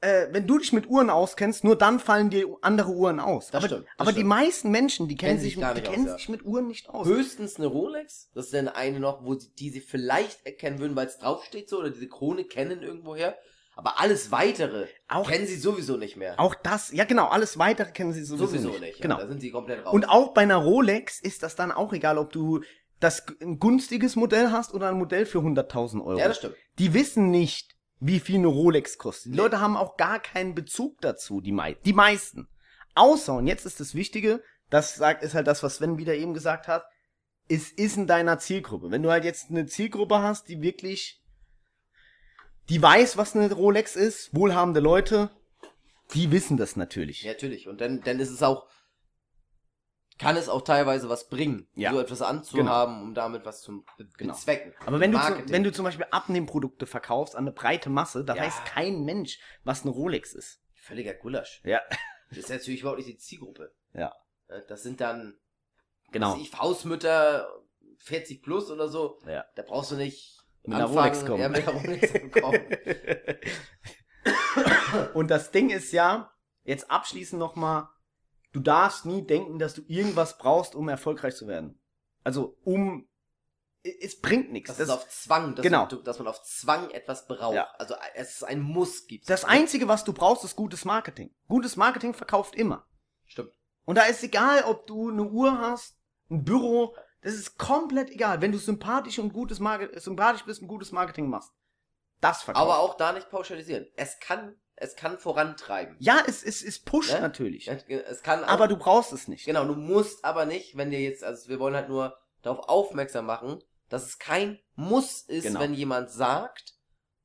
[SPEAKER 2] äh, wenn du dich mit Uhren auskennst, nur dann fallen dir andere Uhren aus.
[SPEAKER 3] Das
[SPEAKER 2] aber
[SPEAKER 3] stimmt, das
[SPEAKER 2] aber die
[SPEAKER 3] stimmt.
[SPEAKER 2] meisten Menschen, die kennen, sich,
[SPEAKER 3] gar
[SPEAKER 2] die kennen
[SPEAKER 3] aus, ja.
[SPEAKER 2] sich mit Uhren nicht aus.
[SPEAKER 3] Höchstens eine Rolex, das ist dann eine noch, wo sie, die sie vielleicht erkennen würden, weil es draufsteht so, oder diese Krone kennen irgendwoher. Aber alles weitere
[SPEAKER 2] Auch-
[SPEAKER 3] kennen sie sowieso nicht mehr.
[SPEAKER 2] Auch das, ja genau, alles weitere kennen sie sowieso,
[SPEAKER 3] sowieso
[SPEAKER 2] nicht.
[SPEAKER 3] nicht. ja.
[SPEAKER 2] Genau.
[SPEAKER 3] Da sind sie komplett raus.
[SPEAKER 2] Und auch bei einer Rolex ist das dann auch egal, ob du das ein günstiges Modell hast oder ein Modell für 100.000 Euro.
[SPEAKER 3] ja, das stimmt.
[SPEAKER 2] die wissen nicht, wie viel eine Rolex kostet. Die
[SPEAKER 3] Nee.
[SPEAKER 2] Leute haben auch gar keinen Bezug dazu, die, mei die meisten. Außer, und jetzt ist das Wichtige, das sagt, ist halt das, was Sven wieder eben gesagt hat, es ist in deiner Zielgruppe. Wenn du halt jetzt eine Zielgruppe hast, die wirklich, die weiß, was eine Rolex ist, wohlhabende Leute, die wissen das natürlich.
[SPEAKER 3] Ja, natürlich. Und dann, dann ist es auch, kann es auch teilweise was bringen,
[SPEAKER 2] Ja.
[SPEAKER 3] so etwas anzuhaben, um damit was zu
[SPEAKER 2] Genau.
[SPEAKER 3] bezwecken.
[SPEAKER 2] Aber wenn du, zu, wenn du zum Beispiel Abnehmprodukte verkaufst an eine breite Masse, da
[SPEAKER 3] Ja.
[SPEAKER 2] weiß kein Mensch, was eine Rolex ist.
[SPEAKER 3] Völliger Gulasch.
[SPEAKER 2] Ja.
[SPEAKER 3] Das ist natürlich überhaupt nicht die Zielgruppe.
[SPEAKER 2] Ja.
[SPEAKER 3] Äh, Das sind dann,
[SPEAKER 2] Genau.
[SPEAKER 3] ich, Hausmütter 40 plus oder so.
[SPEAKER 2] Ja.
[SPEAKER 3] Da brauchst du nicht
[SPEAKER 2] Mit einer
[SPEAKER 3] anfangen,
[SPEAKER 2] Rolex kommen.
[SPEAKER 3] Ja, mit einer Rolex kommen.
[SPEAKER 2] Und das Ding ist ja, jetzt abschließend nochmal, du darfst nie denken, dass du irgendwas brauchst, um erfolgreich zu werden. Also um, es bringt nichts.
[SPEAKER 3] Das,
[SPEAKER 2] Das,
[SPEAKER 3] ist auf Zwang, dass,
[SPEAKER 2] genau.
[SPEAKER 3] du, dass man auf Zwang etwas braucht.
[SPEAKER 2] Ja.
[SPEAKER 3] Also es ist ein Muss gibt.
[SPEAKER 2] das Einzige, was du brauchst, ist gutes Marketing. Gutes Marketing verkauft immer.
[SPEAKER 3] Stimmt.
[SPEAKER 2] Und da ist egal, ob du eine Uhr hast, ein Büro, das ist komplett egal. Wenn du sympathisch und gutes Market sympathisch bist und gutes Marketing machst, das verkauft.
[SPEAKER 3] Aber auch da nicht pauschalisieren. Es kann, es kann vorantreiben.
[SPEAKER 2] ja, es, es, es pusht
[SPEAKER 3] Ja?
[SPEAKER 2] natürlich.
[SPEAKER 3] Es kann auch,
[SPEAKER 2] Aber du brauchst es nicht.
[SPEAKER 3] Genau, du musst aber nicht, wenn dir jetzt, also wir wollen halt nur darauf aufmerksam machen, dass es kein Muss ist,
[SPEAKER 2] Genau.
[SPEAKER 3] wenn jemand sagt,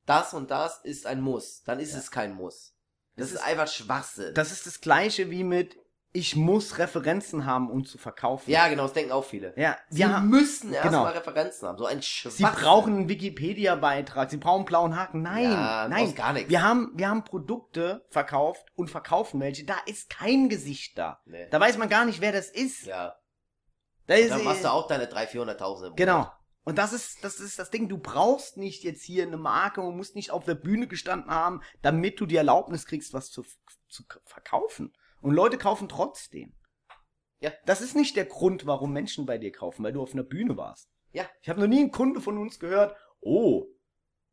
[SPEAKER 3] das und das ist ein Muss, dann ist
[SPEAKER 2] Ja.
[SPEAKER 3] es kein Muss. Das,
[SPEAKER 2] Das
[SPEAKER 3] ist
[SPEAKER 2] ist-
[SPEAKER 3] einfach Schwachsinn.
[SPEAKER 2] Das ist das gleiche wie mit, ich muss Referenzen haben, um zu verkaufen.
[SPEAKER 3] ja, genau, das denken auch viele.
[SPEAKER 2] Ja,
[SPEAKER 3] Sie
[SPEAKER 2] haben,
[SPEAKER 3] müssen
[SPEAKER 2] genau.
[SPEAKER 3] erstmal Referenzen haben. So ein
[SPEAKER 2] sie
[SPEAKER 3] Schwachsinn.
[SPEAKER 2] brauchen einen Wikipedia-Beitrag, sie brauchen einen blauen Haken. Nein,
[SPEAKER 3] Ja,
[SPEAKER 2] nein.
[SPEAKER 3] gar nichts.
[SPEAKER 2] Wir haben, wir haben Produkte verkauft und verkaufen welche. Da ist kein Gesicht da.
[SPEAKER 3] Nee.
[SPEAKER 2] Da weiß man gar nicht, wer das ist.
[SPEAKER 3] Ja,
[SPEAKER 2] Da ist
[SPEAKER 3] dann machst du auch deine 300.000, 400.000 im Monat.
[SPEAKER 2] Genau. Und das ist, das ist das Ding. Du brauchst nicht jetzt hier eine Marke und musst nicht auf der Bühne gestanden haben, damit du die Erlaubnis kriegst, was zu, zu verkaufen. Und Leute kaufen trotzdem.
[SPEAKER 3] Ja.
[SPEAKER 2] Das ist nicht der Grund, warum Menschen bei dir kaufen, weil du auf einer Bühne warst.
[SPEAKER 3] Ja.
[SPEAKER 2] Ich habe noch nie einen Kunde von uns gehört, oh,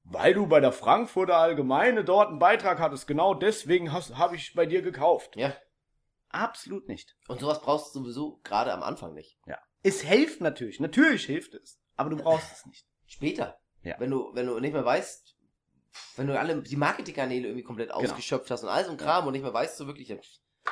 [SPEAKER 2] weil du bei der Frankfurter Allgemeine dort einen Beitrag hattest, genau deswegen habe ich bei dir gekauft.
[SPEAKER 3] Ja.
[SPEAKER 2] Absolut nicht.
[SPEAKER 3] Und sowas brauchst du sowieso gerade am Anfang nicht.
[SPEAKER 2] Ja. Es hilft natürlich. Natürlich hilft es. Aber du brauchst es nicht.
[SPEAKER 3] Später.
[SPEAKER 2] Ja.
[SPEAKER 3] Wenn du, wenn du nicht mehr weißt, wenn du alle die Marketingkanäle irgendwie komplett
[SPEAKER 2] Genau.
[SPEAKER 3] ausgeschöpft hast und all so ein Kram und nicht mehr weißt so wirklich,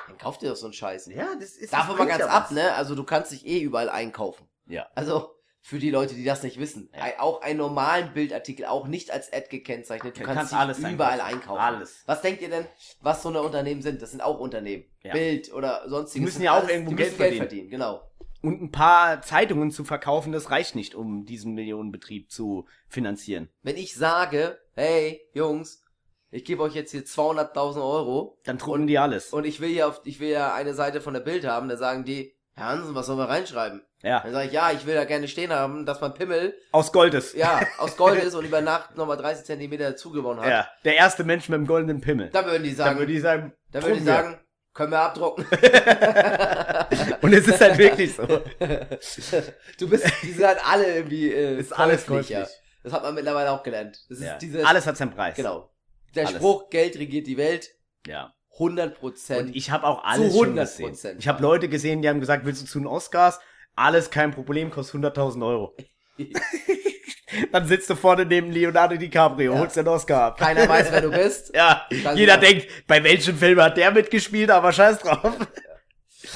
[SPEAKER 3] dann, kauf dir doch so einen Scheiß.
[SPEAKER 2] Ja, das ist.
[SPEAKER 3] Davon mal ganz ab,
[SPEAKER 2] was.
[SPEAKER 3] ne? Also du kannst dich eh überall einkaufen.
[SPEAKER 2] Ja.
[SPEAKER 3] Also für die Leute, die das nicht wissen.
[SPEAKER 2] Ja.
[SPEAKER 3] Ein, auch einen normalen Bildartikel, auch nicht als Ad gekennzeichnet. Du kannst,
[SPEAKER 2] kannst
[SPEAKER 3] dich
[SPEAKER 2] alles
[SPEAKER 3] überall
[SPEAKER 2] einkaufen.
[SPEAKER 3] einkaufen.
[SPEAKER 2] Alles.
[SPEAKER 3] Was denkt ihr denn, was so eine Unternehmen sind? Das sind auch Unternehmen.
[SPEAKER 2] Ja.
[SPEAKER 3] Bild oder sonstiges.
[SPEAKER 2] Die müssen ja auch
[SPEAKER 3] alles-
[SPEAKER 2] irgendwo Geld
[SPEAKER 3] müssen Geld
[SPEAKER 2] verdienen.
[SPEAKER 3] verdienen. Genau.
[SPEAKER 2] Und ein paar Zeitungen zu verkaufen, das reicht nicht, um diesen Millionenbetrieb zu finanzieren.
[SPEAKER 3] Wenn ich sage, hey, Jungs, ich gebe euch jetzt hier 200.000 Euro
[SPEAKER 2] Dann drucken die alles.
[SPEAKER 3] und ich will ja auf, ich will ja eine Seite von der Bild haben, da sagen die, Herr Hansen, was sollen wir reinschreiben?
[SPEAKER 2] Ja,
[SPEAKER 3] Dann sage ich, ja, ich will da gerne stehen haben, dass mein Pimmel,
[SPEAKER 2] aus Goldes.
[SPEAKER 3] ja, aus Gold ist und über Nacht nochmal 30 Zentimeter zugewonnen hat.
[SPEAKER 2] Ja, der erste Mensch mit dem goldenen Pimmel.
[SPEAKER 3] Da würden die sagen,
[SPEAKER 2] Dann würde ich sagen,
[SPEAKER 3] da würde ich
[SPEAKER 2] drucken wir.
[SPEAKER 3] sagen, können wir abdrucken.
[SPEAKER 2] Und es ist halt wirklich so.
[SPEAKER 3] du bist, die sind halt alle irgendwie, äh,
[SPEAKER 2] Ist alles
[SPEAKER 3] käuflich. Das hat man mittlerweile auch gelernt. Das ist
[SPEAKER 2] Ja.
[SPEAKER 3] dieses,
[SPEAKER 2] Alles hat seinen Preis.
[SPEAKER 3] genau. Der
[SPEAKER 2] Alles.
[SPEAKER 3] Spruch, Geld regiert die Welt,
[SPEAKER 2] Ja.
[SPEAKER 3] 100 Prozent.
[SPEAKER 2] Und ich habe auch alles
[SPEAKER 3] Zu
[SPEAKER 2] schon
[SPEAKER 3] 100%.
[SPEAKER 2] gesehen. Ich habe Leute gesehen, die haben gesagt, willst du zu den Oscars? Alles kein Problem, kostet 100.000 Euro. Dann sitzt du vorne neben Leonardo DiCaprio,
[SPEAKER 3] Ja.
[SPEAKER 2] holst den Oscar ab.
[SPEAKER 3] Keiner weiß, wer du bist.
[SPEAKER 2] Ja,
[SPEAKER 3] Ganz
[SPEAKER 2] jeder
[SPEAKER 3] genau.
[SPEAKER 2] denkt, bei welchem Film hat der mitgespielt, aber scheiß drauf.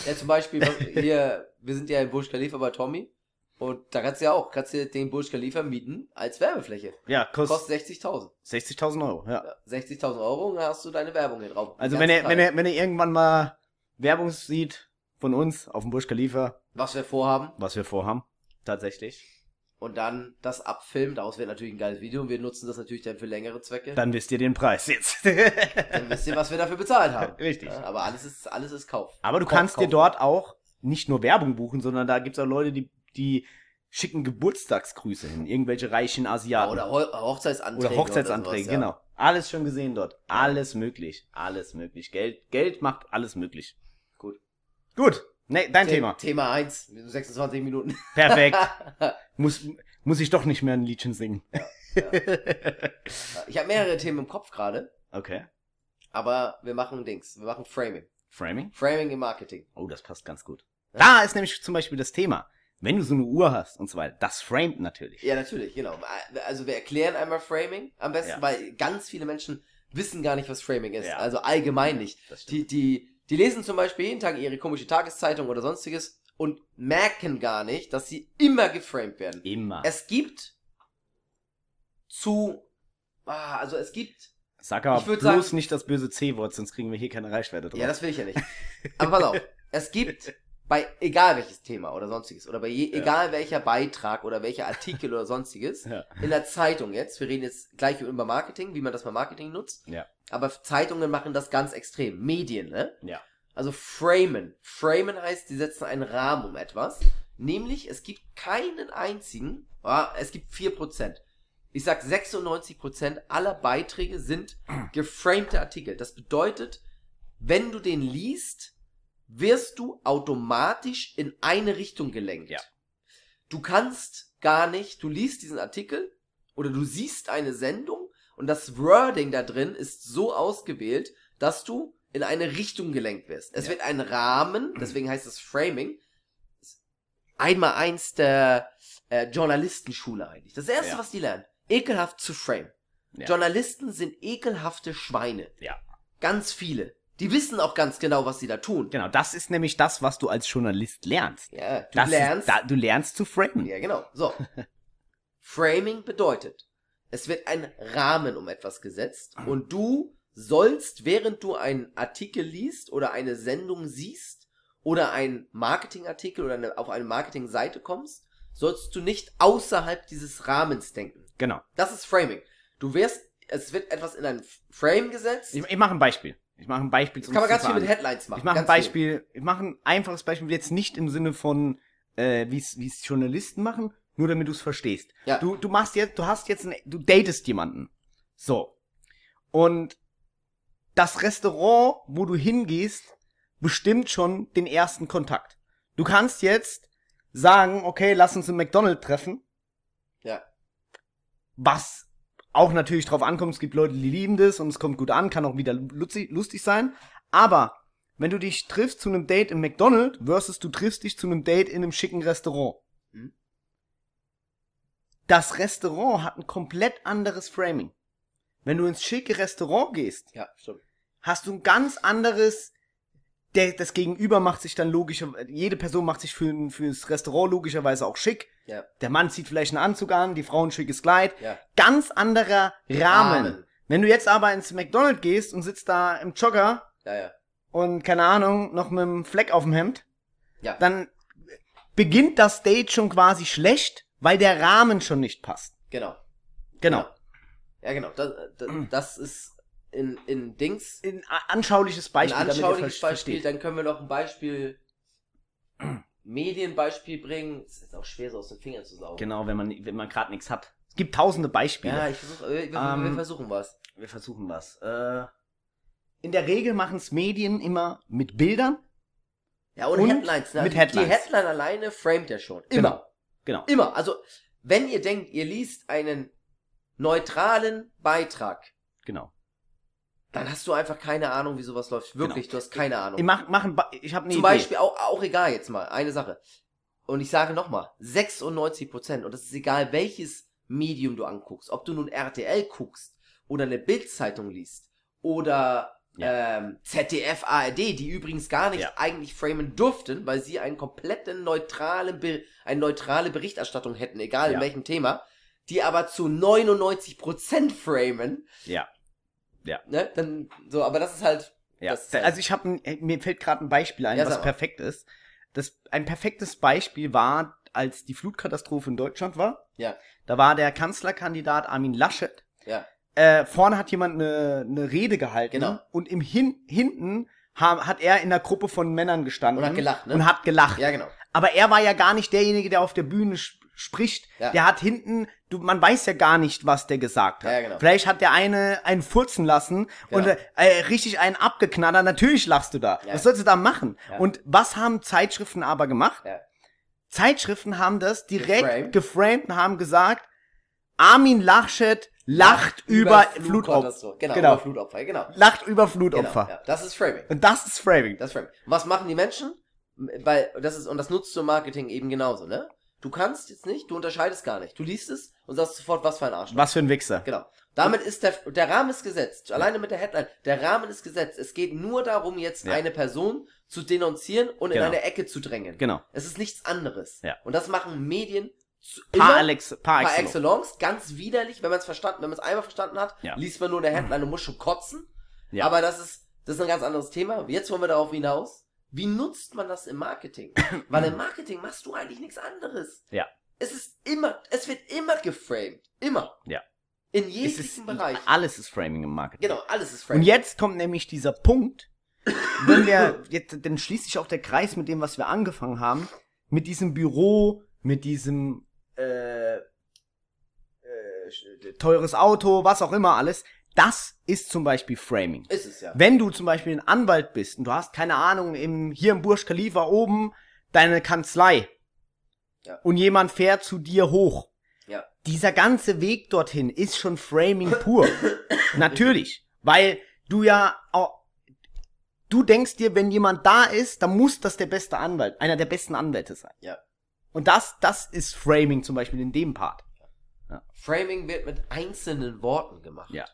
[SPEAKER 3] Ja, zum Beispiel, hier, wir sind ja in Burj Khalifa bei Tommy. Und da kannst du ja auch, kannst du den Burj Khalifa mieten als Werbefläche.
[SPEAKER 2] Ja, kostet
[SPEAKER 3] Kostet 60.000.
[SPEAKER 2] 60.000 Euro, ja.
[SPEAKER 3] Ja, 60.000 Euro und dann hast du deine Werbung hier drauf.
[SPEAKER 2] Also wenn ihr, wenn ihr, wenn ihr irgendwann mal Werbung sieht von uns auf dem Burj Khalifa,
[SPEAKER 3] Was wir vorhaben.
[SPEAKER 2] was wir vorhaben, tatsächlich,
[SPEAKER 3] Und dann das abfilmen. Daraus wird natürlich ein geiles Video. Und wir nutzen das natürlich dann für längere Zwecke.
[SPEAKER 2] dann wisst ihr den Preis jetzt.
[SPEAKER 3] Dann wisst ihr, was wir dafür bezahlt haben.
[SPEAKER 2] Richtig.
[SPEAKER 3] Ja, aber alles ist, alles ist Kauf.
[SPEAKER 2] Aber du
[SPEAKER 3] Kauf,
[SPEAKER 2] kannst dir
[SPEAKER 3] Kauf.
[SPEAKER 2] dort auch nicht nur Werbung buchen, sondern da gibt's auch Leute, die, die schicken Geburtstagsgrüße hin. Irgendwelche reichen Asiaten.
[SPEAKER 3] Oder Ho Hochzeitsanträge.
[SPEAKER 2] Oder Hochzeitsanträge,
[SPEAKER 3] sowas, ja.
[SPEAKER 2] genau. Alles schon gesehen dort. Alles möglich. Alles möglich. Geld, Geld macht alles möglich.
[SPEAKER 3] Gut.
[SPEAKER 2] Gut. Nee, dein
[SPEAKER 3] The
[SPEAKER 2] Thema.
[SPEAKER 3] Thema 1. 26 Minuten.
[SPEAKER 2] Perfekt. muss, muss ich doch nicht mehr ein Liedchen singen.
[SPEAKER 3] Ich habe mehrere Themen im Kopf gerade.
[SPEAKER 2] okay.
[SPEAKER 3] Aber wir machen Dings. Wir machen Framing.
[SPEAKER 2] Framing?
[SPEAKER 3] Framing im Marketing.
[SPEAKER 2] Oh, das passt ganz gut. Da ist nämlich zum Beispiel das Thema. Wenn du so eine Uhr hast und so weiter, das framet natürlich.
[SPEAKER 3] Ja, natürlich, genau. Also wir erklären einmal Framing am besten,
[SPEAKER 2] Ja.
[SPEAKER 3] weil ganz viele Menschen wissen gar nicht, was Framing ist.
[SPEAKER 2] Ja.
[SPEAKER 3] Also allgemein nicht. Die, die, die lesen zum Beispiel jeden Tag ihre komische Tageszeitung oder sonstiges und merken gar nicht, dass sie immer geframed werden.
[SPEAKER 2] Immer.
[SPEAKER 3] Es gibt zu, ah, also es gibt,
[SPEAKER 2] Sag aber bloß
[SPEAKER 3] sagen-
[SPEAKER 2] nicht das böse C-Wort, sonst kriegen wir hier keine Reichweite drauf.
[SPEAKER 3] ja, das will ich ja nicht. Aber pass auf, es gibt bei egal welches Thema oder sonstiges oder bei je,
[SPEAKER 2] Ja.
[SPEAKER 3] egal welcher Beitrag oder welcher Artikel oder sonstiges,
[SPEAKER 2] ja.
[SPEAKER 3] in der Zeitung jetzt, wir reden jetzt gleich über Marketing, wie man das bei Marketing nutzt,
[SPEAKER 2] Ja.
[SPEAKER 3] aber Zeitungen machen das ganz extrem. Medien, ne?
[SPEAKER 2] Ja.
[SPEAKER 3] Also framen. Framen heißt, sie setzen einen Rahmen um etwas. Nämlich, es gibt keinen einzigen, ah, es gibt 4%. Ich sag 96% aller Beiträge sind geframte Artikel. Das bedeutet, wenn du den liest, wirst du automatisch in eine Richtung gelenkt.
[SPEAKER 2] Ja.
[SPEAKER 3] Du kannst gar nicht, du liest diesen Artikel oder du siehst eine Sendung und das Wording da drin ist so ausgewählt, dass du in eine Richtung gelenkt wirst. Es
[SPEAKER 2] Ja.
[SPEAKER 3] wird ein Rahmen, deswegen heißt es Framing, einmal eins der äh, Journalistenschule eigentlich. Das erste,
[SPEAKER 2] Ja.
[SPEAKER 3] was die lernen, ekelhaft zu frame.
[SPEAKER 2] Ja.
[SPEAKER 3] Journalisten sind ekelhafte Schweine.
[SPEAKER 2] Ja.
[SPEAKER 3] Ganz viele. Die wissen auch ganz genau, was sie da tun.
[SPEAKER 2] Genau, das ist nämlich das, was du als Journalist lernst.
[SPEAKER 3] Ja, du
[SPEAKER 2] Das
[SPEAKER 3] lernst.
[SPEAKER 2] Ist, da, du lernst zu framen.
[SPEAKER 3] Ja, genau. So. Framing bedeutet, es wird ein Rahmen um etwas gesetzt und du sollst, während du einen Artikel liest oder eine Sendung siehst oder einen Marketingartikel oder eine, auf eine Marketingseite kommst, sollst du nicht außerhalb dieses Rahmens denken.
[SPEAKER 2] Genau.
[SPEAKER 3] Das ist Framing. Du wirst, es wird etwas in ein Frame gesetzt.
[SPEAKER 2] Ich, ich mache ein Beispiel. Ich mache ein Beispiel zum
[SPEAKER 3] kann man ganz viel mit Headlines machen.
[SPEAKER 2] Ich mache ein
[SPEAKER 3] ganz viel.
[SPEAKER 2] Beispiel, ich mache ein einfaches Beispiel, jetzt nicht im Sinne von, äh, wie es Journalisten machen, nur damit du es verstehst.
[SPEAKER 3] Ja.
[SPEAKER 2] Du, du machst jetzt, du hast jetzt, ein, du datest jemanden. So. Und das Restaurant, wo du hingehst, bestimmt schon den ersten Kontakt. Du kannst jetzt sagen, okay, lass uns im McDonald's treffen.
[SPEAKER 3] Ja.
[SPEAKER 2] Was auch natürlich drauf ankommt, es gibt Leute, die lieben das und es kommt gut an, kann auch wieder lustig, sein. Aber wenn du dich triffst zu einem Date im McDonald's versus du triffst dich zu einem Date in einem schicken Restaurant.
[SPEAKER 3] Mhm.
[SPEAKER 2] Das Restaurant hat ein komplett anderes Framing. Wenn du ins schicke Restaurant gehst,
[SPEAKER 3] Ja,
[SPEAKER 2] hast du ein ganz anderes, der, das Gegenüber macht sich dann logischer, jede Person macht sich für, fürs Restaurant logischerweise auch schick.
[SPEAKER 3] Ja.
[SPEAKER 2] Der Mann zieht vielleicht einen Anzug an, die Frau ein schickes Kleid.
[SPEAKER 3] Ja.
[SPEAKER 2] Ganz anderer Rahmen.
[SPEAKER 3] Rahmen.
[SPEAKER 2] Wenn du jetzt aber ins McDonald's gehst und sitzt da im Jogger
[SPEAKER 3] Ja, ja.
[SPEAKER 2] und keine Ahnung, noch mit einem Fleck auf dem Hemd,
[SPEAKER 3] Ja.
[SPEAKER 2] dann beginnt das Date schon quasi schlecht, weil der Rahmen schon nicht passt.
[SPEAKER 3] Genau.
[SPEAKER 2] Genau.
[SPEAKER 3] Ja, genau. Das, das, das ist in, in Dings
[SPEAKER 2] Ein a- anschauliches Beispiel,
[SPEAKER 3] ein anschauliches Beispiel.
[SPEAKER 2] versteht.
[SPEAKER 3] Dann können wir noch ein Beispiel, Medienbeispiel bringen. Das ist auch schwer, so aus den Fingern zu saugen.
[SPEAKER 2] Genau, wenn man, wenn man gerade nichts hat. Es gibt tausende Beispiele.
[SPEAKER 3] Ja, ich versuch, wir, wir,
[SPEAKER 2] Ähm,
[SPEAKER 3] wir versuchen was.
[SPEAKER 2] Wir versuchen was. Äh, in der Regel machen es Medien immer mit Bildern.
[SPEAKER 3] Ja, und,
[SPEAKER 2] und
[SPEAKER 3] Headlines. Ne?
[SPEAKER 2] mit Headlines.
[SPEAKER 3] Die Headline alleine framet ja schon. Immer.
[SPEAKER 2] Genau.
[SPEAKER 3] Immer. Also, wenn ihr denkt, ihr liest einen neutralen Beitrag,
[SPEAKER 2] Genau.
[SPEAKER 3] Dann hast du einfach keine Ahnung, wie sowas läuft. Wirklich, du hast keine Ahnung.
[SPEAKER 2] Ich mach, mach ein Ba- ich habe eine
[SPEAKER 3] Zum
[SPEAKER 2] Idee.
[SPEAKER 3] Beispiel, auch, auch egal jetzt mal, eine Sache. Und ich sage nochmal, 96 Prozent, und das ist egal, welches Medium du anguckst, ob du nun RTL guckst oder eine Bildzeitung liest oder ähm, ZDF, ARD, die übrigens gar nicht
[SPEAKER 2] Ja.
[SPEAKER 3] eigentlich framen durften, weil sie einen kompletten neutralen, Be eine neutrale Berichterstattung hätten, egal in
[SPEAKER 2] Ja.
[SPEAKER 3] welchem Thema, die aber zu 99 Prozent framen,
[SPEAKER 2] Ja.
[SPEAKER 3] Ne, dann, so, aber das ist halt,
[SPEAKER 2] Ja.
[SPEAKER 3] das ist halt,
[SPEAKER 2] also ich habe mir fällt gerade ein Beispiel ein,
[SPEAKER 3] Ja,
[SPEAKER 2] was perfekt ist. Das ein perfektes Beispiel war, als die Flutkatastrophe in Deutschland war.
[SPEAKER 3] Ja.
[SPEAKER 2] Da war der Kanzlerkandidat Armin Laschet.
[SPEAKER 3] ja,
[SPEAKER 2] Äh, vorne hat jemand eine, eine Rede gehalten.
[SPEAKER 3] Genau.
[SPEAKER 2] Und im Hin hinten ha hat er in der Gruppe von Männern gestanden.
[SPEAKER 3] Und hat gelacht, ne?
[SPEAKER 2] Und hat gelacht.
[SPEAKER 3] ja, genau.
[SPEAKER 2] Aber er war ja gar nicht derjenige, der auf der Bühne spricht.
[SPEAKER 3] Ja.
[SPEAKER 2] Der hat hinten, du, man weiß ja gar nicht, was der gesagt hat.
[SPEAKER 3] Ja, genau.
[SPEAKER 2] Vielleicht hat der eine einen furzen lassen und
[SPEAKER 3] Genau.
[SPEAKER 2] äh, richtig einen abgeknattert. Natürlich lachst du da.
[SPEAKER 3] Ja.
[SPEAKER 2] Was sollst du da machen? Und was haben Zeitschriften aber gemacht? Zeitschriften haben das direkt
[SPEAKER 3] Geframed.
[SPEAKER 2] geframed und haben gesagt, Armin Laschet lacht über, Flutopfer.
[SPEAKER 3] Flutkatastrophe. Genau,
[SPEAKER 2] Genau.
[SPEAKER 3] über Flutopfer, genau.
[SPEAKER 2] Lacht über
[SPEAKER 3] genau
[SPEAKER 2] Flutopfer.
[SPEAKER 3] ja. Das ist Framing.
[SPEAKER 2] Und das ist Framing.
[SPEAKER 3] Das ist Framing. Was machen die Menschen? Weil, das ist, und das nutzt du im Marketing eben genauso, ne? Du kannst jetzt nicht, du unterscheidest gar nicht. Du liest es und sagst sofort, was für ein Arsch.
[SPEAKER 2] Was für ein Wichser.
[SPEAKER 3] Genau. Damit ist der, der Rahmen ist gesetzt. Alleine mit der Headline. Der Rahmen ist gesetzt. Es geht nur darum, jetzt
[SPEAKER 2] Ja.
[SPEAKER 3] eine Person zu denunzieren und in
[SPEAKER 2] Genau.
[SPEAKER 3] eine Ecke zu drängen.
[SPEAKER 2] Genau.
[SPEAKER 3] Es ist nichts anderes.
[SPEAKER 2] Ja.
[SPEAKER 3] Und das machen Medien zu,
[SPEAKER 2] Par, Alex, par,
[SPEAKER 3] par
[SPEAKER 2] excellence.
[SPEAKER 3] excellence. Ganz widerlich, wenn man es verstanden, wenn man es einmal verstanden hat,
[SPEAKER 2] Ja.
[SPEAKER 3] liest man nur eine Headline und muss schon kotzen.
[SPEAKER 2] Ja.
[SPEAKER 3] Aber das ist, das ist ein ganz anderes Thema. Jetzt wollen wir darauf hinaus. Wie nutzt man das im Marketing? Weil im Marketing machst du eigentlich nichts anderes.
[SPEAKER 2] Ja.
[SPEAKER 3] Es ist immer, es wird immer geframed. Immer.
[SPEAKER 2] Ja.
[SPEAKER 3] In jeglichen
[SPEAKER 2] ist,
[SPEAKER 3] Bereich.
[SPEAKER 2] alles ist Framing im Marketing.
[SPEAKER 3] Genau, alles ist
[SPEAKER 2] Und
[SPEAKER 3] framed.
[SPEAKER 2] jetzt kommt nämlich dieser Punkt, wenn wir, jetzt, dann schließt sich auch der Kreis mit dem, was wir angefangen haben, mit diesem Büro, mit diesem äh, äh, teures Auto, was auch immer alles. Das ist zum Beispiel Framing.
[SPEAKER 3] Ist es ja.
[SPEAKER 2] Wenn du zum Beispiel ein Anwalt bist und du hast keine Ahnung, im, hier im Burj Khalifa oben deine Kanzlei
[SPEAKER 3] Ja.
[SPEAKER 2] und jemand fährt zu dir hoch.
[SPEAKER 3] Ja.
[SPEAKER 2] Dieser ganze Weg dorthin ist schon Framing pur. Natürlich. Weil du ja auch, du denkst dir, wenn jemand da ist, dann muss das der beste Anwalt, einer der besten Anwälte sein.
[SPEAKER 3] Ja.
[SPEAKER 2] Und das, das ist Framing zum Beispiel in dem Part.
[SPEAKER 3] Framing wird mit einzelnen Worten gemacht.
[SPEAKER 2] Ja.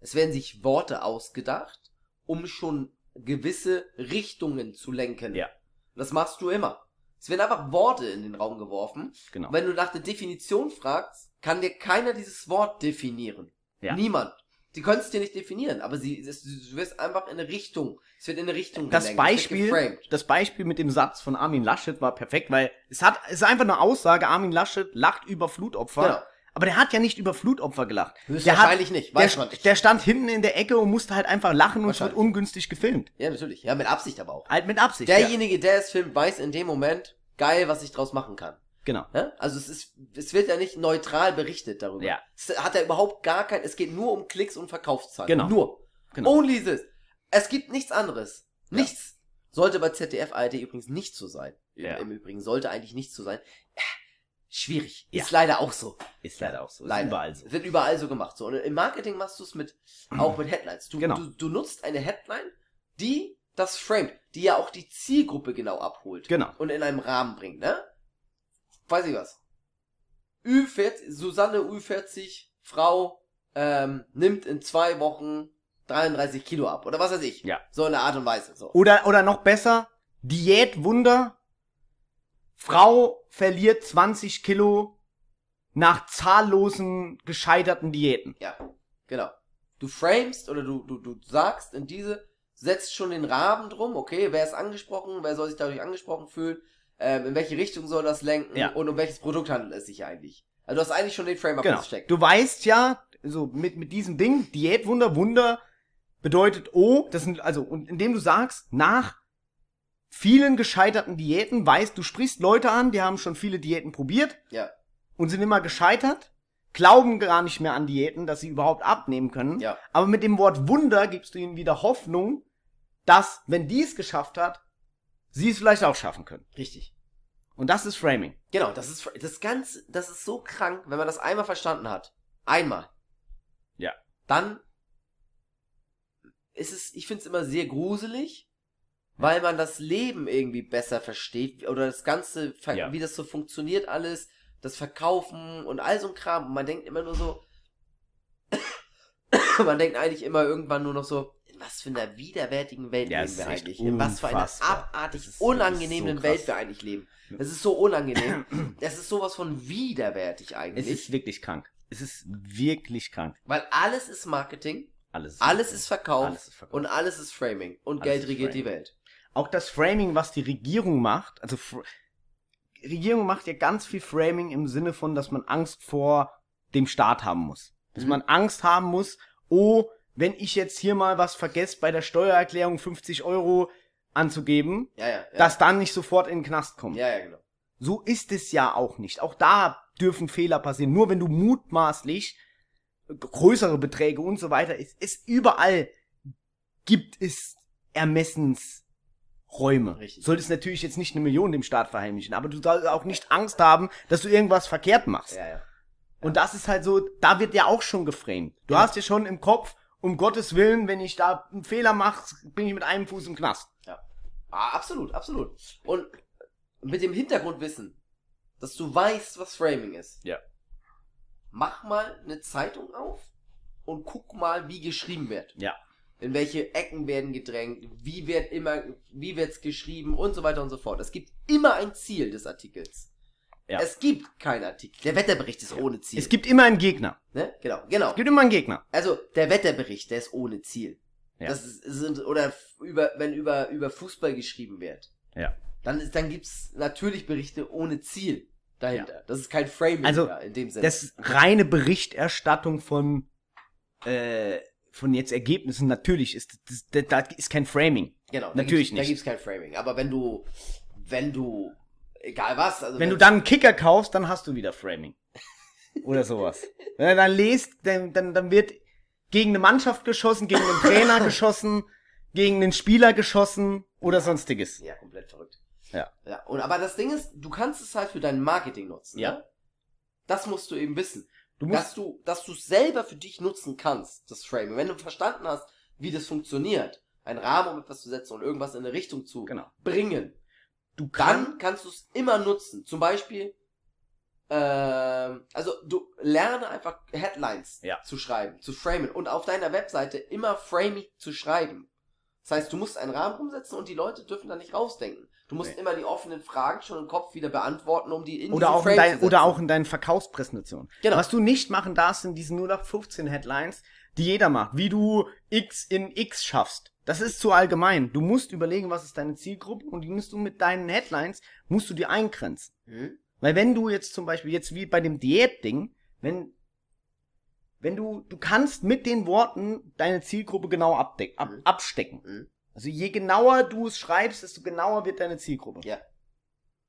[SPEAKER 3] Es werden sich Worte ausgedacht, um schon gewisse Richtungen zu lenken.
[SPEAKER 2] Ja.
[SPEAKER 3] Das machst du immer. Es werden einfach Worte in den Raum geworfen.
[SPEAKER 2] Genau.
[SPEAKER 3] Und wenn du nach der Definition fragst, kann dir keiner dieses Wort definieren.
[SPEAKER 2] Ja.
[SPEAKER 3] Niemand. Sie können es dir nicht definieren, aber sie, es, du wirst einfach in eine Richtung. Es wird in eine Richtung
[SPEAKER 2] Das
[SPEAKER 3] gelenkt,
[SPEAKER 2] Beispiel, das Beispiel mit dem Satz von Armin Laschet war perfekt, weil es hat, es ist einfach eine Aussage, Armin Laschet lacht über Flutopfer.
[SPEAKER 3] Genau.
[SPEAKER 2] Aber der hat ja nicht über Flutopfer gelacht. Der hat,
[SPEAKER 3] nicht, weiß
[SPEAKER 2] der,
[SPEAKER 3] man nicht.
[SPEAKER 2] der stand hinten in der Ecke und musste halt einfach lachen und es wird
[SPEAKER 3] Wahrscheinlich.
[SPEAKER 2] ungünstig gefilmt.
[SPEAKER 3] Ja, natürlich. Ja, mit Absicht aber auch.
[SPEAKER 2] Halt mit Absicht. ja.
[SPEAKER 3] Derjenige, der es filmt, weiß in dem Moment, geil, was ich draus machen kann.
[SPEAKER 2] Genau.
[SPEAKER 3] Ne? Also es ist, es wird ja nicht neutral berichtet darüber.
[SPEAKER 2] Ja.
[SPEAKER 3] Es hat ja überhaupt gar kein, es geht nur um Klicks und Verkaufszahlen.
[SPEAKER 2] Genau.
[SPEAKER 3] Nur.
[SPEAKER 2] Genau.
[SPEAKER 3] Only this. Es gibt nichts anderes. Nichts. Sollte bei ZDF ARD übrigens nicht so sein.
[SPEAKER 2] Ja.
[SPEAKER 3] Im Übrigen sollte eigentlich nicht so sein. Schwierig.
[SPEAKER 2] Ja.
[SPEAKER 3] Ist leider auch so.
[SPEAKER 2] Ist leider auch so. Ist
[SPEAKER 3] Leider.
[SPEAKER 2] überall so.
[SPEAKER 3] Es wird überall so gemacht. So. Und im Marketing machst du es mit, auch mit Headlines. Du,
[SPEAKER 2] Genau.
[SPEAKER 3] du, du nutzt eine Headline, die das framed, die ja auch die Zielgruppe genau abholt
[SPEAKER 2] Genau.
[SPEAKER 3] und in einem Rahmen bringt, ne? Weiß ich was. Ü40, Susanne Ü40, Frau, ähm, nimmt in zwei Wochen 33 Kilo ab. Oder was weiß ich.
[SPEAKER 2] Ja.
[SPEAKER 3] So in der Art und Weise. So.
[SPEAKER 2] Oder, oder noch besser, Diätwunder. Frau verliert 20 Kilo nach zahllosen gescheiterten Diäten.
[SPEAKER 3] Ja, genau. Du framest oder du, du, du sagst in diese, setzt schon den Rahmen drum, okay, wer ist angesprochen, wer soll sich dadurch angesprochen fühlen, ähm, in welche Richtung soll das lenken
[SPEAKER 2] Ja.
[SPEAKER 3] und um welches Produkt handelt es sich eigentlich. Also du hast eigentlich schon den Framework
[SPEAKER 2] Genau.
[SPEAKER 3] gesteckt.
[SPEAKER 2] Du weißt ja, so mit, mit diesem Ding, Diätwunder, Wunder bedeutet oh, das sind, also, und indem du sagst, nach vielen gescheiterten Diäten weißt, du sprichst Leute an, die haben schon viele Diäten probiert
[SPEAKER 3] Ja,
[SPEAKER 2] und sind immer gescheitert, glauben gar nicht mehr an Diäten, dass sie überhaupt abnehmen können.
[SPEAKER 3] ja,
[SPEAKER 2] Aber mit dem Wort Wunder gibst du ihnen wieder Hoffnung, dass, wenn die es geschafft hat, sie es vielleicht auch schaffen können.
[SPEAKER 3] richtig.
[SPEAKER 2] Und das ist Framing.
[SPEAKER 3] Genau, das ist das ganz, das ist so krank, wenn man das einmal verstanden hat. Einmal.
[SPEAKER 2] Ja.
[SPEAKER 3] Dann ist es, ich finde es immer sehr gruselig, weil man das Leben irgendwie besser versteht oder das Ganze,
[SPEAKER 2] Ja.
[SPEAKER 3] wie das so funktioniert alles, das Verkaufen und all so ein Kram. Und man denkt immer nur so, man denkt eigentlich immer irgendwann nur noch so, in was für einer widerwärtigen Welt
[SPEAKER 2] Ja,
[SPEAKER 3] leben
[SPEAKER 2] es
[SPEAKER 3] wir
[SPEAKER 2] ist
[SPEAKER 3] eigentlich? In was für einer abartig
[SPEAKER 2] ist
[SPEAKER 3] unangenehmen
[SPEAKER 2] so
[SPEAKER 3] Welt wir eigentlich leben. Es ist so unangenehm. Es ist sowas von widerwärtig
[SPEAKER 2] Es
[SPEAKER 3] eigentlich.
[SPEAKER 2] ist wirklich krank. Es ist wirklich krank.
[SPEAKER 3] weil alles ist Marketing,
[SPEAKER 2] Alles.
[SPEAKER 3] alles ist Verkauf
[SPEAKER 2] Alles ist Verkauf.
[SPEAKER 3] und alles ist Framing. Und
[SPEAKER 2] Alles
[SPEAKER 3] Geld
[SPEAKER 2] ist
[SPEAKER 3] regiert
[SPEAKER 2] Framing.
[SPEAKER 3] die Welt.
[SPEAKER 2] Auch das Framing, was die Regierung macht, also Fr Regierung macht ja ganz viel Framing im Sinne von, dass man Angst vor dem Staat haben muss. Dass
[SPEAKER 3] Mhm.
[SPEAKER 2] man Angst haben muss, oh, wenn ich jetzt hier mal was vergesse, bei der Steuererklärung 50 Euro anzugeben,
[SPEAKER 3] Ja, ja. ja.
[SPEAKER 2] dass dann nicht sofort in den Knast kommt.
[SPEAKER 3] ja, ja, genau.
[SPEAKER 2] So ist es ja auch nicht. Auch da dürfen Fehler passieren. Nur wenn du mutmaßlich größere Beträge und so weiter ist, ist überall gibt es Ermessensräume.
[SPEAKER 3] Richtig.
[SPEAKER 2] Solltest natürlich jetzt nicht eine Million dem Staat verheimlichen, aber du sollst auch nicht Angst haben, dass du irgendwas verkehrt machst.
[SPEAKER 3] Ja, ja.
[SPEAKER 2] Und das ist halt so, da wird ja auch schon geframed. Du
[SPEAKER 3] Ja.
[SPEAKER 2] hast ja schon im Kopf, um Gottes Willen, wenn ich da einen Fehler mache, bin ich mit einem Fuß im Knast.
[SPEAKER 3] Ah, absolut, absolut. Und mit dem Hintergrundwissen, dass du weißt, was Framing ist.
[SPEAKER 2] Ja.
[SPEAKER 3] Mach mal eine Zeitung auf und guck mal, wie geschrieben wird.
[SPEAKER 2] Ja.
[SPEAKER 3] In welche Ecken werden gedrängt, wie wird immer, wie wird's geschrieben und so weiter und so fort. Es gibt immer ein Ziel des Artikels.
[SPEAKER 2] Ja.
[SPEAKER 3] Es gibt keinen Artikel. Der Wetterbericht ist ohne Ziel.
[SPEAKER 2] Es gibt immer einen Gegner.
[SPEAKER 3] ne? Genau, genau.
[SPEAKER 2] Es gibt immer einen Gegner.
[SPEAKER 3] Also der Wetterbericht, der ist ohne Ziel.
[SPEAKER 2] Ja.
[SPEAKER 3] Das ist, sind oder über wenn über über Fußball geschrieben wird.
[SPEAKER 2] Ja.
[SPEAKER 3] Dann ist dann gibt's natürlich Berichte ohne Ziel dahinter. Das ist kein Framing
[SPEAKER 2] Also,
[SPEAKER 3] in dem Sinne.
[SPEAKER 2] Das ist reine Berichterstattung von, äh, von jetzt Ergebnissen. Natürlich ist, das, das, da ist kein Framing.
[SPEAKER 3] genau. da
[SPEAKER 2] natürlich
[SPEAKER 3] Da
[SPEAKER 2] nicht.
[SPEAKER 3] gibt's kein Framing. Aber wenn du wenn du egal was, also
[SPEAKER 2] Wenn du dann einen Kicker kaufst, dann hast du wieder Framing. Oder sowas. Wenn du dann lest, dann, dann, dann wird gegen eine Mannschaft geschossen, gegen einen Trainer geschossen, gegen einen Spieler geschossen oder sonstiges.
[SPEAKER 3] ja komplett verrückt.
[SPEAKER 2] Ja.
[SPEAKER 3] Ja. Und aber das Ding ist, du kannst es halt für dein Marketing nutzen.
[SPEAKER 2] Ja.
[SPEAKER 3] Ne? Das musst du eben wissen.
[SPEAKER 2] Du
[SPEAKER 3] dass
[SPEAKER 2] musst,
[SPEAKER 3] du, dass du selber für dich nutzen kannst, das Framing. Wenn du verstanden hast, wie das funktioniert, einen Rahmen, um etwas zu setzen und irgendwas in eine Richtung zu
[SPEAKER 2] genau.
[SPEAKER 3] bringen,
[SPEAKER 2] Du kannst,
[SPEAKER 3] dann kannst du es immer nutzen. Zum Beispiel, ähm, also du lerne einfach Headlines
[SPEAKER 2] Ja.
[SPEAKER 3] zu schreiben, zu framen und auf deiner Webseite immer framing zu schreiben. Das heißt, du musst einen Rahmen umsetzen und die Leute dürfen da nicht rausdenken. Du musst
[SPEAKER 2] Nee.
[SPEAKER 3] immer die offenen Fragen schon im Kopf wieder beantworten, um die in
[SPEAKER 2] oder
[SPEAKER 3] diesen
[SPEAKER 2] auch, in
[SPEAKER 3] Frame
[SPEAKER 2] dein,
[SPEAKER 3] zu setzen.
[SPEAKER 2] oder auch in deinen Verkaufspräsentationen.
[SPEAKER 3] Genau.
[SPEAKER 2] Was du nicht machen darfst, sind diese 0815 Headlines, die jeder macht. Wie du X in X schaffst. Das ist zu allgemein. Du musst überlegen, was ist deine Zielgruppe und die musst du mit deinen Headlines, musst du die eingrenzen.
[SPEAKER 3] Hm?
[SPEAKER 2] Weil wenn du jetzt zum Beispiel, jetzt wie bei dem Diät-Ding, wenn, wenn du, du kannst mit den Worten deine Zielgruppe genau abdeck, ab,
[SPEAKER 3] Mhm.
[SPEAKER 2] abstecken.
[SPEAKER 3] Mhm.
[SPEAKER 2] Also je genauer du es schreibst, desto genauer wird deine Zielgruppe.
[SPEAKER 3] Ja.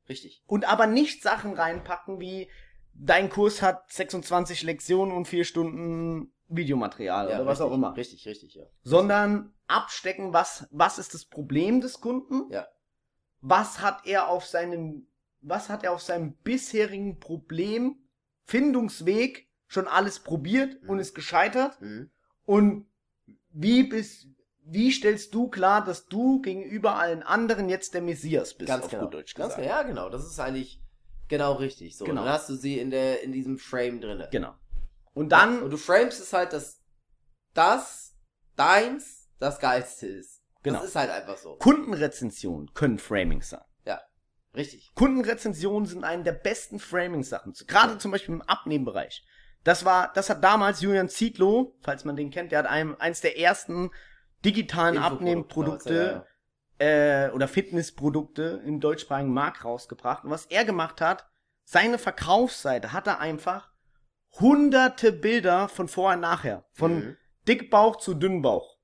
[SPEAKER 3] Richtig.
[SPEAKER 2] Und aber nicht Sachen reinpacken wie, dein Kurs hat 26 Lektionen und 4 Stunden Videomaterial oder was
[SPEAKER 3] richtig,
[SPEAKER 2] auch immer.
[SPEAKER 3] Richtig, richtig, ja.
[SPEAKER 2] Sondern abstecken, was, was ist das Problem des Kunden?
[SPEAKER 3] Ja.
[SPEAKER 2] Was hat er auf seinem, was hat er auf seinem bisherigen Problem, Findungsweg schon alles probiert
[SPEAKER 3] Mhm.
[SPEAKER 2] und ist gescheitert?
[SPEAKER 3] Mhm.
[SPEAKER 2] Und wie bist, wie stellst du klar, dass du gegenüber allen anderen jetzt der Messias bist,
[SPEAKER 3] Ganz
[SPEAKER 2] auf
[SPEAKER 3] genau.
[SPEAKER 2] gut Deutsch
[SPEAKER 3] Ganz
[SPEAKER 2] gesagt?
[SPEAKER 3] genau. Ja, genau. Das ist eigentlich genau richtig. So,
[SPEAKER 2] Genau.
[SPEAKER 3] dann hast du sie in der in diesem Frame drinne.
[SPEAKER 2] Genau. Und dann,
[SPEAKER 3] Und du framest es halt, dass das deins das geilste ist.
[SPEAKER 2] Genau.
[SPEAKER 3] Das ist halt einfach so.
[SPEAKER 2] Kundenrezensionen können Framing sein.
[SPEAKER 3] Richtig.
[SPEAKER 2] Kundenrezensionen sind eine der besten Framing-Sachen. Gerade zum Beispiel im Abnehmbereich. Das war, das hat damals Julian Zietlow, falls man den kennt, der hat einem, eins der ersten digitalen Abnehmprodukte
[SPEAKER 3] ja, ja.
[SPEAKER 2] äh, oder Fitnessprodukte im deutschsprachigen Markt rausgebracht. Und was er gemacht hat, seine Verkaufsseite hat er einfach hunderte Bilder von vorher und nachher. Von
[SPEAKER 3] Mhm.
[SPEAKER 2] Dickbauch zu Dünnbauch.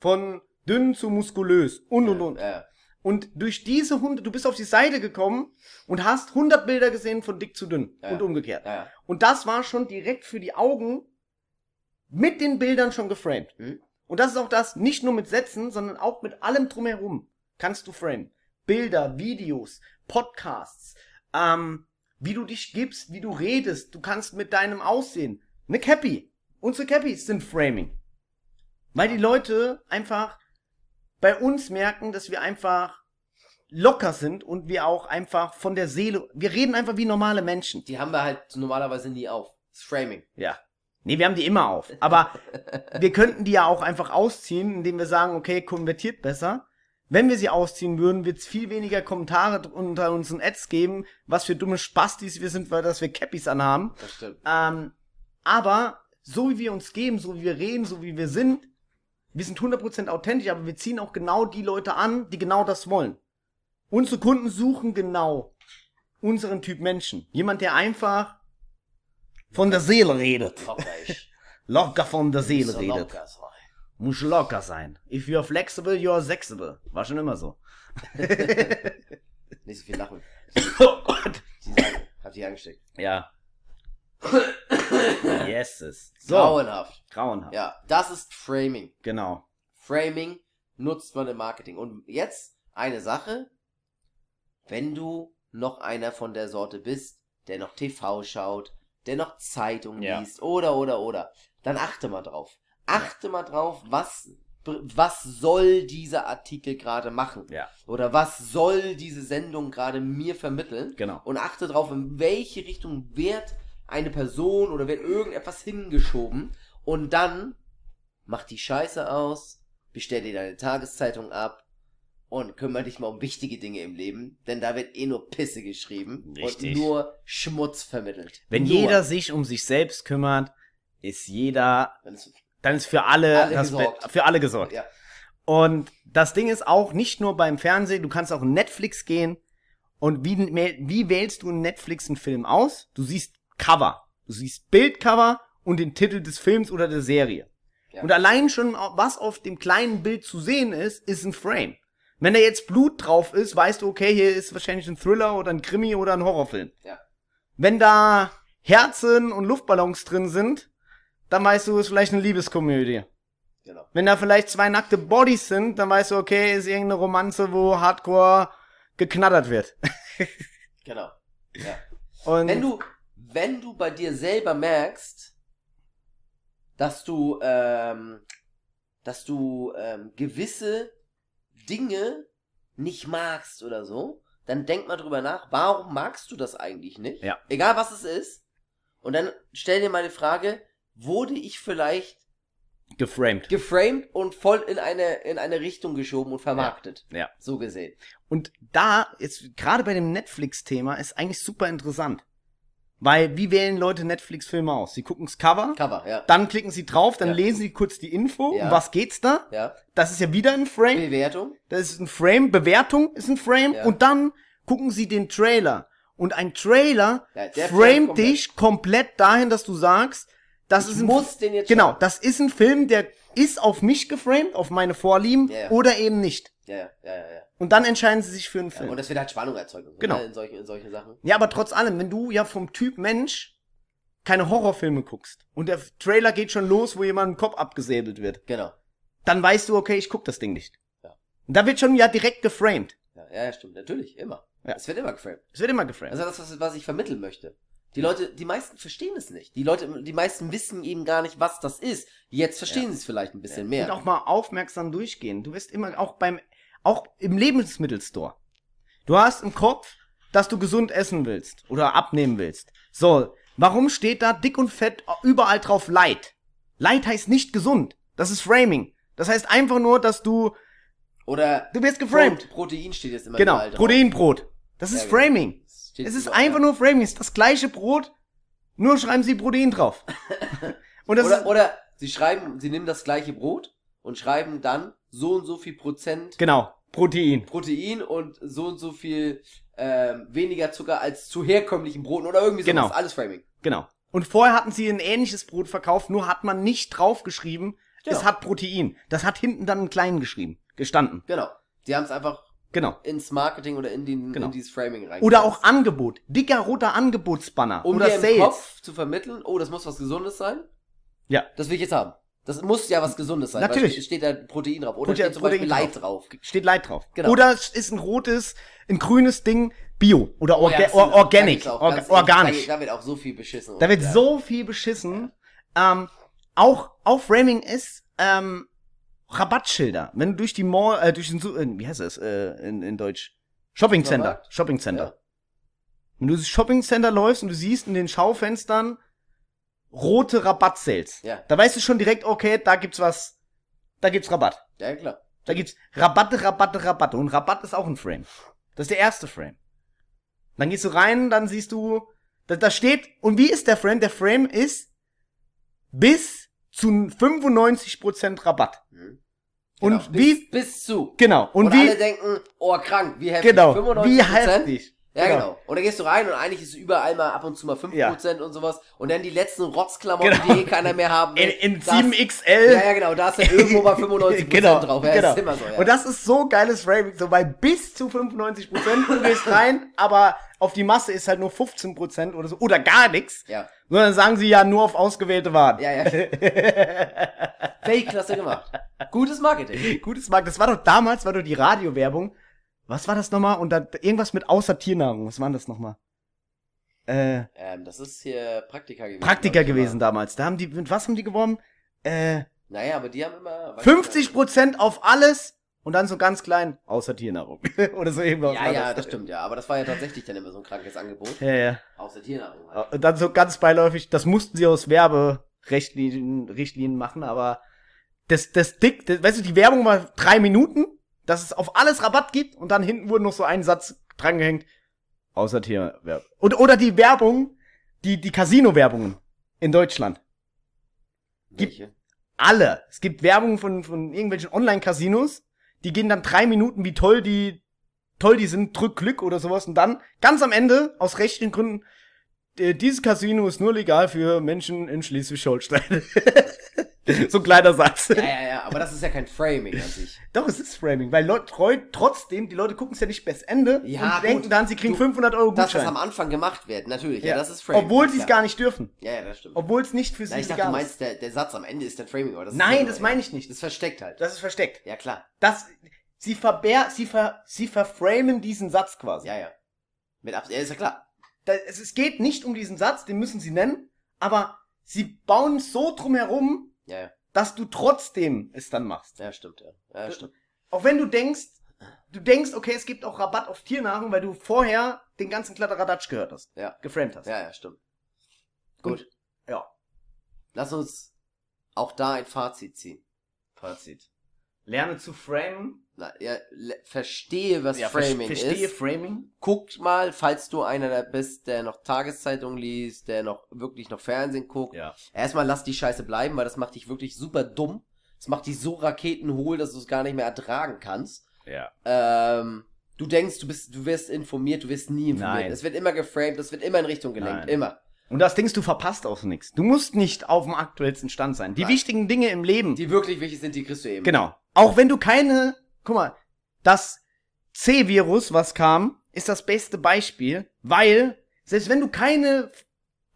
[SPEAKER 2] Von dünn zu muskulös und und und.
[SPEAKER 3] Ja,
[SPEAKER 2] Und durch diese Hunde, du bist auf die Seite gekommen und hast 100 Bilder gesehen von dick zu dünn
[SPEAKER 3] Ja.
[SPEAKER 2] und umgekehrt.
[SPEAKER 3] ja.
[SPEAKER 2] Und das war schon direkt für die Augen mit den Bildern schon geframed.
[SPEAKER 3] Mhm.
[SPEAKER 2] Und das ist auch das, nicht nur mit Sätzen, sondern auch mit allem drumherum kannst du framen. Bilder, Videos, Podcasts, ähm, wie du dich gibst, wie du redest, du kannst mit deinem Aussehen. Eine Cappy. Unsere Cappies sind Framing. Weil die Leute einfach bei uns merken, dass wir einfach locker sind und wir auch einfach von der Seele, wir reden einfach wie normale Menschen.
[SPEAKER 3] Die haben wir halt normalerweise nie auf. Das Framing.
[SPEAKER 2] Ja. Nee, wir haben die immer auf. Aber wir könnten die ja auch einfach ausziehen, indem wir sagen, okay, konvertiert besser. Wenn wir sie ausziehen würden, wird es viel weniger Kommentare unter unseren Ads geben, was für dumme Spastis wir sind, weil dass wir Cappies anhaben.
[SPEAKER 3] Das stimmt.
[SPEAKER 2] Ähm, aber so wie wir uns geben, so wie wir reden, so wie wir sind, wir sind 100% authentisch, aber wir ziehen auch genau die Leute an, die genau das wollen. Unsere Kunden suchen genau unseren Typ Menschen. Jemand, der einfach von der Seele redet.
[SPEAKER 3] Locker
[SPEAKER 2] von der Seele
[SPEAKER 3] So
[SPEAKER 2] redet.
[SPEAKER 3] locker sein.
[SPEAKER 2] Muss locker sein. If you're flexible, you're sexable. War schon immer so.
[SPEAKER 3] Nicht so viel lachen.
[SPEAKER 2] Oh Gott.
[SPEAKER 3] Hab die angesteckt.
[SPEAKER 2] Ja. Yeses. So.
[SPEAKER 3] Grauenhaft.
[SPEAKER 2] Grauenhaft.
[SPEAKER 3] Ja, das ist Framing.
[SPEAKER 2] Genau.
[SPEAKER 3] Framing nutzt man im Marketing. Und jetzt eine Sache. Wenn du noch einer von der Sorte bist, der noch TV schaut, der noch Zeitungen
[SPEAKER 2] Ja.
[SPEAKER 3] liest, oder, oder, oder, dann achte mal drauf. Achte mal drauf, was, was soll dieser Artikel gerade machen?
[SPEAKER 2] Ja.
[SPEAKER 3] Oder was soll diese Sendung gerade mir vermitteln?
[SPEAKER 2] Genau.
[SPEAKER 3] Und achte drauf, in welche Richtung wird eine Person oder wird irgendetwas hingeschoben. Und dann mach die Scheiße aus, bestell dir deine Tageszeitung ab und kümmere dich mal um wichtige Dinge im Leben, denn da wird eh nur Pisse geschrieben
[SPEAKER 2] Richtig.
[SPEAKER 3] und nur Schmutz vermittelt.
[SPEAKER 2] Wenn
[SPEAKER 3] nur.
[SPEAKER 2] jeder sich um sich selbst kümmert, ist jeder,
[SPEAKER 3] Dann ist-
[SPEAKER 2] für alle,
[SPEAKER 3] Alle gesorgt.
[SPEAKER 2] Für alle gesorgt.
[SPEAKER 3] Ja,
[SPEAKER 2] Und das Ding ist auch nicht nur beim Fernsehen, du kannst auch in Netflix gehen und wie, wie wählst du in Netflix einen Film aus? Du siehst Cover, du siehst Bildcover und den Titel des Films oder der Serie.
[SPEAKER 3] Ja.
[SPEAKER 2] Und allein schon, was auf dem kleinen Bild zu sehen ist, ist ein Frame. Wenn da jetzt Blut drauf ist, weißt du, okay, hier ist wahrscheinlich ein Thriller oder ein Krimi oder ein Horrorfilm.
[SPEAKER 3] ja.
[SPEAKER 2] Wenn da Herzen und Luftballons drin sind, dann weißt du, ist vielleicht eine Liebeskomödie.
[SPEAKER 3] Genau.
[SPEAKER 2] Wenn da vielleicht zwei nackte Bodies sind, dann weißt du, okay, ist irgendeine Romanze, wo Hardcore geknattert wird.
[SPEAKER 3] Genau. Ja.
[SPEAKER 2] Und
[SPEAKER 3] Wenn du, wenn du bei dir selber merkst, dass du, ähm, dass du ähm, gewisse Dinge nicht magst oder so, dann denk mal drüber nach, warum magst du das eigentlich nicht?
[SPEAKER 2] Ja.
[SPEAKER 3] Egal was es ist. Und dann stell dir mal die Frage, wurde ich vielleicht
[SPEAKER 2] geframed.
[SPEAKER 3] geframed und voll in eine, in eine Richtung geschoben und vermarktet?
[SPEAKER 2] Ja.
[SPEAKER 3] So gesehen.
[SPEAKER 2] Und da, jetzt gerade bei dem Netflix-Thema, ist eigentlich super interessant. Weil, wie wählen Leute Netflix-Filme aus? Sie gucken das Cover,
[SPEAKER 3] Cover, ja.
[SPEAKER 2] dann klicken sie drauf, dann
[SPEAKER 3] Ja.
[SPEAKER 2] lesen sie kurz die Info.
[SPEAKER 3] Ja.
[SPEAKER 2] Um was geht's da?
[SPEAKER 3] Ja.
[SPEAKER 2] Das ist ja wieder ein Frame.
[SPEAKER 3] Bewertung.
[SPEAKER 2] Das ist ein Frame. Bewertung ist ein Frame.
[SPEAKER 3] Ja.
[SPEAKER 2] Und dann gucken sie den Trailer. Und ein Trailer
[SPEAKER 3] Ja, komplett.
[SPEAKER 2] dich komplett dahin, dass du sagst, das
[SPEAKER 3] Ich
[SPEAKER 2] ist ein
[SPEAKER 3] muss den jetzt
[SPEAKER 2] Genau,
[SPEAKER 3] schauen.
[SPEAKER 2] das ist ein Film, der ist auf mich geframed, auf meine Vorlieben
[SPEAKER 3] ja.
[SPEAKER 2] oder eben nicht.
[SPEAKER 3] Ja, ja, ja, ja. Ja.
[SPEAKER 2] Und dann entscheiden sie sich für einen
[SPEAKER 3] Ja,
[SPEAKER 2] Film.
[SPEAKER 3] und das wird halt Spannung erzeugt. und so,
[SPEAKER 2] Genau.
[SPEAKER 3] Ne, in, solchen, in solchen Sachen.
[SPEAKER 2] Ja, aber trotz allem, wenn du ja vom Typ Mensch keine Horrorfilme guckst und der Trailer geht schon los, wo jemand ein Kopf abgesäbelt wird,
[SPEAKER 3] Genau.
[SPEAKER 2] dann weißt du, okay, ich guck das Ding nicht.
[SPEAKER 3] Ja.
[SPEAKER 2] Und da wird schon ja direkt geframed.
[SPEAKER 3] Ja, ja, ja, stimmt. Natürlich. Immer.
[SPEAKER 2] Ja.
[SPEAKER 3] Es wird immer geframed.
[SPEAKER 2] Es wird immer geframed.
[SPEAKER 3] Ist das, was, was ich vermitteln möchte. Die Leute, die meisten verstehen es nicht. Die Leute, die meisten wissen eben gar nicht, was das ist. Jetzt verstehen sie es vielleicht ein bisschen
[SPEAKER 2] Und
[SPEAKER 3] mehr.
[SPEAKER 2] auch mal aufmerksam durchgehen. Du wirst immer auch beim, auch im Lebensmittelstore. Du hast im Kopf, dass du gesund essen willst oder abnehmen willst. So, warum steht da dick und fett überall drauf Light? Light heißt nicht gesund. Das ist Framing. Das heißt einfach nur, dass du,
[SPEAKER 3] Oder
[SPEAKER 2] du wirst geframed.
[SPEAKER 3] Pro Protein steht jetzt immer
[SPEAKER 2] Genau,
[SPEAKER 3] überall drauf.
[SPEAKER 2] Proteinbrot. Das ist
[SPEAKER 3] Ja.
[SPEAKER 2] Framing.
[SPEAKER 3] Steht
[SPEAKER 2] Es ist einfach nur Framing. Es ist das gleiche Brot, nur schreiben sie Protein drauf.
[SPEAKER 3] Oder,
[SPEAKER 2] ist,
[SPEAKER 3] oder sie schreiben, sie nehmen das gleiche Brot und schreiben dann so und so viel Prozent
[SPEAKER 2] genau. Protein.
[SPEAKER 3] Protein und so und so viel ähm, weniger Zucker als zu herkömmlichen Broten oder irgendwie sowas.
[SPEAKER 2] Genau.
[SPEAKER 3] Alles Framing.
[SPEAKER 2] Genau. Und vorher hatten sie ein ähnliches Brot verkauft, nur hat man nicht draufgeschrieben,
[SPEAKER 3] Genau.
[SPEAKER 2] es hat Protein. Das hat hinten dann ein klein geschrieben, gestanden.
[SPEAKER 3] Genau. Die haben es einfach
[SPEAKER 2] Genau.
[SPEAKER 3] ins Marketing oder in, den,
[SPEAKER 2] Genau.
[SPEAKER 3] in dieses Framing rein.
[SPEAKER 2] Oder auch Angebot. Dicker roter Angebotsbanner.
[SPEAKER 3] um
[SPEAKER 2] oder
[SPEAKER 3] dir im
[SPEAKER 2] Sales.
[SPEAKER 3] Kopf zu vermitteln, oh, das muss was Gesundes sein.
[SPEAKER 2] Ja.
[SPEAKER 3] Das will ich jetzt haben. Das muss ja was Gesundes sein.
[SPEAKER 2] Natürlich.
[SPEAKER 3] Steht da Protein drauf. Oder
[SPEAKER 2] Protein-
[SPEAKER 3] steht zum Beispiel
[SPEAKER 2] Protein
[SPEAKER 3] Light drauf.
[SPEAKER 2] Steht Light drauf.
[SPEAKER 3] Genau.
[SPEAKER 2] Oder es ist ein rotes, ein grünes Ding, Bio. Oder
[SPEAKER 3] Oh ja,
[SPEAKER 2] orga
[SPEAKER 3] das
[SPEAKER 2] or organic.
[SPEAKER 3] auch
[SPEAKER 2] Orga
[SPEAKER 3] ganz-
[SPEAKER 2] organisch.
[SPEAKER 3] Da, wird auch so viel beschissen.
[SPEAKER 2] Da wird
[SPEAKER 3] ja.
[SPEAKER 2] so viel beschissen. Ähm, auch auf Framing ist ähm, Rabattschilder. Wenn du durch die Mall, äh, durch den, äh, wie heißt das äh, in, in Deutsch? Shopping Center. Shopping Center.
[SPEAKER 3] Ja.
[SPEAKER 2] Wenn du durchs Shopping Center läufst und du siehst in den Schaufenstern rote Rabattsales.
[SPEAKER 3] Ja.
[SPEAKER 2] Da weißt du schon direkt, okay, da gibt's was, da gibt's Rabatt.
[SPEAKER 3] Ja, klar.
[SPEAKER 2] Da gibt's Rabatte, Rabatte, Rabatte. Und Rabatt ist auch ein Frame. Das ist der erste Frame. Dann gehst du rein, dann siehst du, da, da steht, und wie ist der Frame? Der Frame ist bis zu 95% Rabatt.
[SPEAKER 3] Mhm.
[SPEAKER 2] Und
[SPEAKER 3] Genau.
[SPEAKER 2] wie,
[SPEAKER 3] Bis, bis zu.
[SPEAKER 2] genau, und,
[SPEAKER 3] Und,
[SPEAKER 2] wie,
[SPEAKER 3] alle denken, oh krank, wie heftig.
[SPEAKER 2] genau,
[SPEAKER 3] 95%.
[SPEAKER 2] wie heftig.
[SPEAKER 3] Ja, genau. Und dann gehst du rein und eigentlich ist überall mal ab und zu mal 5% und sowas. Und dann die letzten Rotzklamotten,
[SPEAKER 2] Genau.
[SPEAKER 3] die eh keiner mehr haben.
[SPEAKER 2] In, in
[SPEAKER 3] das-
[SPEAKER 2] 7XL.
[SPEAKER 3] Ja, ja, genau. Da ist dann irgendwo mal 95%
[SPEAKER 2] genau,
[SPEAKER 3] drauf. Ja,
[SPEAKER 2] genau.
[SPEAKER 3] ist immer so, ja.
[SPEAKER 2] Und das ist so geiles Framing, so bei bis zu 95 Prozent, du gehst rein, aber auf die Masse ist halt nur 15 Prozent oder so, oder gar nichts.
[SPEAKER 3] ja.
[SPEAKER 2] Sondern sagen sie ja nur auf ausgewählte Waren.
[SPEAKER 3] Ja, ja. Weltklasse gemacht. Gutes Marketing.
[SPEAKER 2] Gutes Markt. Das war doch damals, war doch die Radiowerbung. Was war das nochmal? Und da irgendwas mit außer Tiernahrung. Was war das nochmal? Äh,
[SPEAKER 3] Ähm, das ist hier Praktika gewesen. Ich,
[SPEAKER 2] gewesen damals. Da haben die, mit was haben die geworben? Äh,
[SPEAKER 3] Naja, aber die haben immer... weiß
[SPEAKER 2] 50
[SPEAKER 3] ich
[SPEAKER 2] Prozent auf alles und dann so ganz klein, außer Tiernahrung. Oder so war
[SPEAKER 3] Ja, ja, das stimmt, ja. Aber das war ja tatsächlich dann immer so ein krankes Angebot.
[SPEAKER 2] Ja, ja.
[SPEAKER 3] Außer Tiernahrung. Halt.
[SPEAKER 2] Und dann so ganz beiläufig, das mussten sie aus Werberichtlinien Richtlinien machen, aber das, das dick, das, weißt du, die Werbung war drei Minuten, dass es auf alles Rabatt gibt und dann hinten wurde noch so ein Satz drangehängt, außer Tierwerbung. Und, oder die Werbung, die, die Casino-Werbungen in Deutschland.
[SPEAKER 3] Welche?
[SPEAKER 2] Alle. Es gibt Werbung von, von irgendwelchen Online-Casinos, die gehen dann drei Minuten, wie toll die, toll die sind, drück Glück oder sowas und dann ganz am Ende, aus rechtlichen Gründen, äh, dieses Casino ist nur legal für Menschen in Schleswig-Holstein. so ein kleiner Satz.
[SPEAKER 3] Ja, ja, ja. Aber das ist ja kein Framing an sich.
[SPEAKER 2] Doch, es ist Framing, weil Leute, trotzdem, die Leute gucken es ja nicht bis Ende
[SPEAKER 3] Ja,
[SPEAKER 2] und denken dann, sie kriegen
[SPEAKER 3] Du,
[SPEAKER 2] 500 Euro
[SPEAKER 3] Dass das
[SPEAKER 2] Gutschein.
[SPEAKER 3] am Anfang gemacht wird, natürlich. Ja, das ist Framing.
[SPEAKER 2] Obwohl sie es
[SPEAKER 3] ja.
[SPEAKER 2] gar nicht dürfen.
[SPEAKER 3] Ja, ja, das stimmt.
[SPEAKER 2] Obwohl es nicht für sie
[SPEAKER 3] Na, ich dachte, du
[SPEAKER 2] ist.
[SPEAKER 3] meinst, der, der Satz am Ende ist dann Framing, aber das ist
[SPEAKER 2] Nein,
[SPEAKER 3] ja-
[SPEAKER 2] das meine ich nicht.
[SPEAKER 3] Das ist versteckt halt.
[SPEAKER 2] Das ist versteckt.
[SPEAKER 3] Ja, klar.
[SPEAKER 2] Das, sie verbehr, sie ver, sie verframen diesen Satz quasi.
[SPEAKER 3] Ja, ja. Mit Abs ja, ist ja klar.
[SPEAKER 2] Da, es, es geht nicht um diesen Satz, den müssen sie nennen, aber sie bauen so drum herum,
[SPEAKER 3] Ja, ja.
[SPEAKER 2] dass du trotzdem es dann machst.
[SPEAKER 3] Ja, stimmt, ja. Ja, stimmt.
[SPEAKER 2] Auch wenn du denkst, du denkst, okay, es gibt auch Rabatt auf Tiernahrung, weil du vorher den ganzen Kladderadatsch gehört hast.
[SPEAKER 3] Ja.
[SPEAKER 2] Geframed hast.
[SPEAKER 3] Ja, ja, stimmt. Gut.
[SPEAKER 2] Und- ja.
[SPEAKER 3] Lass uns auch da ein Fazit ziehen.
[SPEAKER 2] Fazit. Lerne zu framen.
[SPEAKER 3] Ja, verstehe, was
[SPEAKER 2] Ja,
[SPEAKER 3] Framing
[SPEAKER 2] ver- verstehe
[SPEAKER 3] ist.
[SPEAKER 2] Framing.
[SPEAKER 3] Guckt mal, falls du einer der bist, der noch Tageszeitung liest, der noch wirklich noch Fernsehen guckt.
[SPEAKER 2] Ja.
[SPEAKER 3] Erstmal lass die Scheiße bleiben, weil das macht dich wirklich super dumm. Das macht dich so raketenhohl, dass du es gar nicht mehr ertragen kannst.
[SPEAKER 2] Ja.
[SPEAKER 3] Ähm, du denkst, du bist, du wirst informiert, du wirst nie informiert.
[SPEAKER 2] Nein.
[SPEAKER 3] Es wird immer geframed, es wird immer in Richtung gelenkt,
[SPEAKER 2] Nein.
[SPEAKER 3] immer.
[SPEAKER 2] Und das Ding, du verpasst auch nichts. Du musst nicht auf dem aktuellsten Stand sein. Die
[SPEAKER 3] Nein.
[SPEAKER 2] wichtigen Dinge im Leben.
[SPEAKER 3] Die wirklich wichtig sind, die kriegst du eben.
[SPEAKER 2] Genau. Auch wenn du keine, guck mal, das C-Virus, was kam, ist das beste Beispiel, weil selbst wenn du keine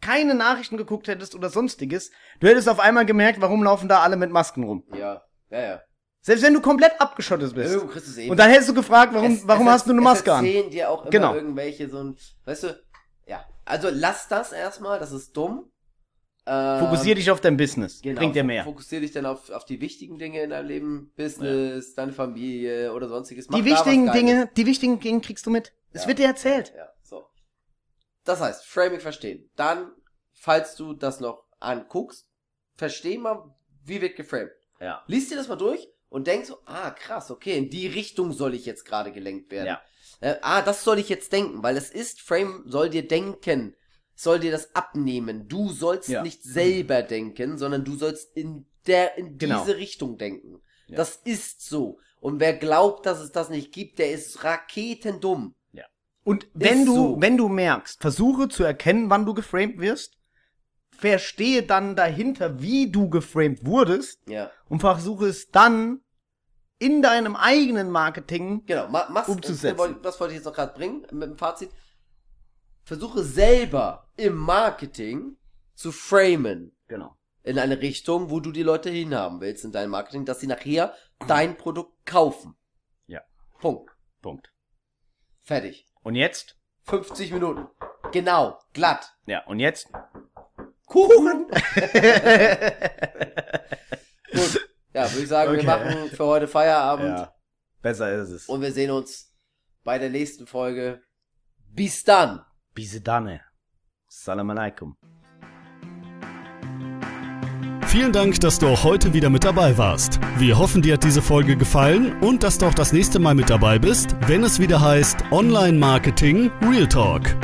[SPEAKER 2] keine Nachrichten geguckt hättest oder sonstiges, du hättest auf einmal gemerkt, warum laufen da alle mit Masken rum.
[SPEAKER 3] Ja, ja, ja.
[SPEAKER 2] Selbst wenn du komplett abgeschottet bist.
[SPEAKER 3] Kriegst du es eben.
[SPEAKER 2] Und dann hättest du gefragt, warum,
[SPEAKER 3] Es-
[SPEAKER 2] warum
[SPEAKER 3] es-
[SPEAKER 2] hast du eine
[SPEAKER 3] es
[SPEAKER 2] Maske an?
[SPEAKER 3] erzählen dir auch immer
[SPEAKER 2] Genau.
[SPEAKER 3] irgendwelche so ein, weißt du, ja. Also lass das erstmal, das ist dumm. Ähm,
[SPEAKER 2] Fokussier dich auf dein Business.
[SPEAKER 3] Genau,
[SPEAKER 2] Bringt dir mehr.
[SPEAKER 3] Fokussier dich dann auf, auf die wichtigen Dinge in deinem Leben, Business, deine Familie oder sonstiges. Mach
[SPEAKER 2] Die wichtigen. Dinge, die wichtigen Dinge kriegst du mit. Es
[SPEAKER 3] Ja.
[SPEAKER 2] wird dir erzählt.
[SPEAKER 3] Ja, so. Das heißt, Framing verstehen. Dann, falls du das noch anguckst, versteh mal, wie wird geframed.
[SPEAKER 2] Ja.
[SPEAKER 3] Lies dir das mal durch und denk so, ah, krass, okay, in die Richtung soll ich jetzt gerade gelenkt werden.
[SPEAKER 2] Ja.
[SPEAKER 3] Äh, ah, das soll ich jetzt denken, weil es ist, Frame soll dir denken, soll dir das abnehmen. Du sollst
[SPEAKER 2] Ja.
[SPEAKER 3] nicht selber denken, sondern du sollst in der, in
[SPEAKER 2] Genau.
[SPEAKER 3] diese Richtung denken.
[SPEAKER 2] Ja.
[SPEAKER 3] Das ist so. Und wer glaubt, dass es das nicht gibt, der ist raketendumm.
[SPEAKER 2] Und wenn
[SPEAKER 3] Ist
[SPEAKER 2] du,
[SPEAKER 3] so.
[SPEAKER 2] wenn du merkst, versuche zu erkennen, wann du geframed wirst, verstehe dann dahinter, wie du geframed wurdest
[SPEAKER 3] Ja.
[SPEAKER 2] und versuche es dann in deinem eigenen Marketing
[SPEAKER 3] Genau, ma- mach's,
[SPEAKER 2] Umzusetzen.
[SPEAKER 3] äh, wollt- Was wollte ich jetzt noch gerade bringen mit dem Fazit? Versuche selber im Marketing zu framen
[SPEAKER 2] Genau.
[SPEAKER 3] in eine Richtung, wo du die Leute hinhaben willst in deinem Marketing, dass sie nachher dein Produkt kaufen.
[SPEAKER 2] Ja.
[SPEAKER 3] Punkt.
[SPEAKER 2] Punkt.
[SPEAKER 3] Fertig.
[SPEAKER 2] Und jetzt?
[SPEAKER 3] 50 Minuten. Genau. Glatt.
[SPEAKER 2] Ja, und jetzt?
[SPEAKER 3] Kuchen. Gut. Ja, würde ich sagen, wir
[SPEAKER 2] Okay.
[SPEAKER 3] machen für heute Feierabend
[SPEAKER 2] Ja. Besser ist es.
[SPEAKER 3] und wir sehen uns bei der nächsten Folge. Bis dann.
[SPEAKER 2] Bis dann. Salam alaikum.
[SPEAKER 1] Vielen Dank, dass du auch heute wieder mit dabei warst. Wir hoffen, dir hat diese Folge gefallen und dass du auch das nächste Mal mit dabei bist, wenn es wieder heißt Online Marketing Real Talk.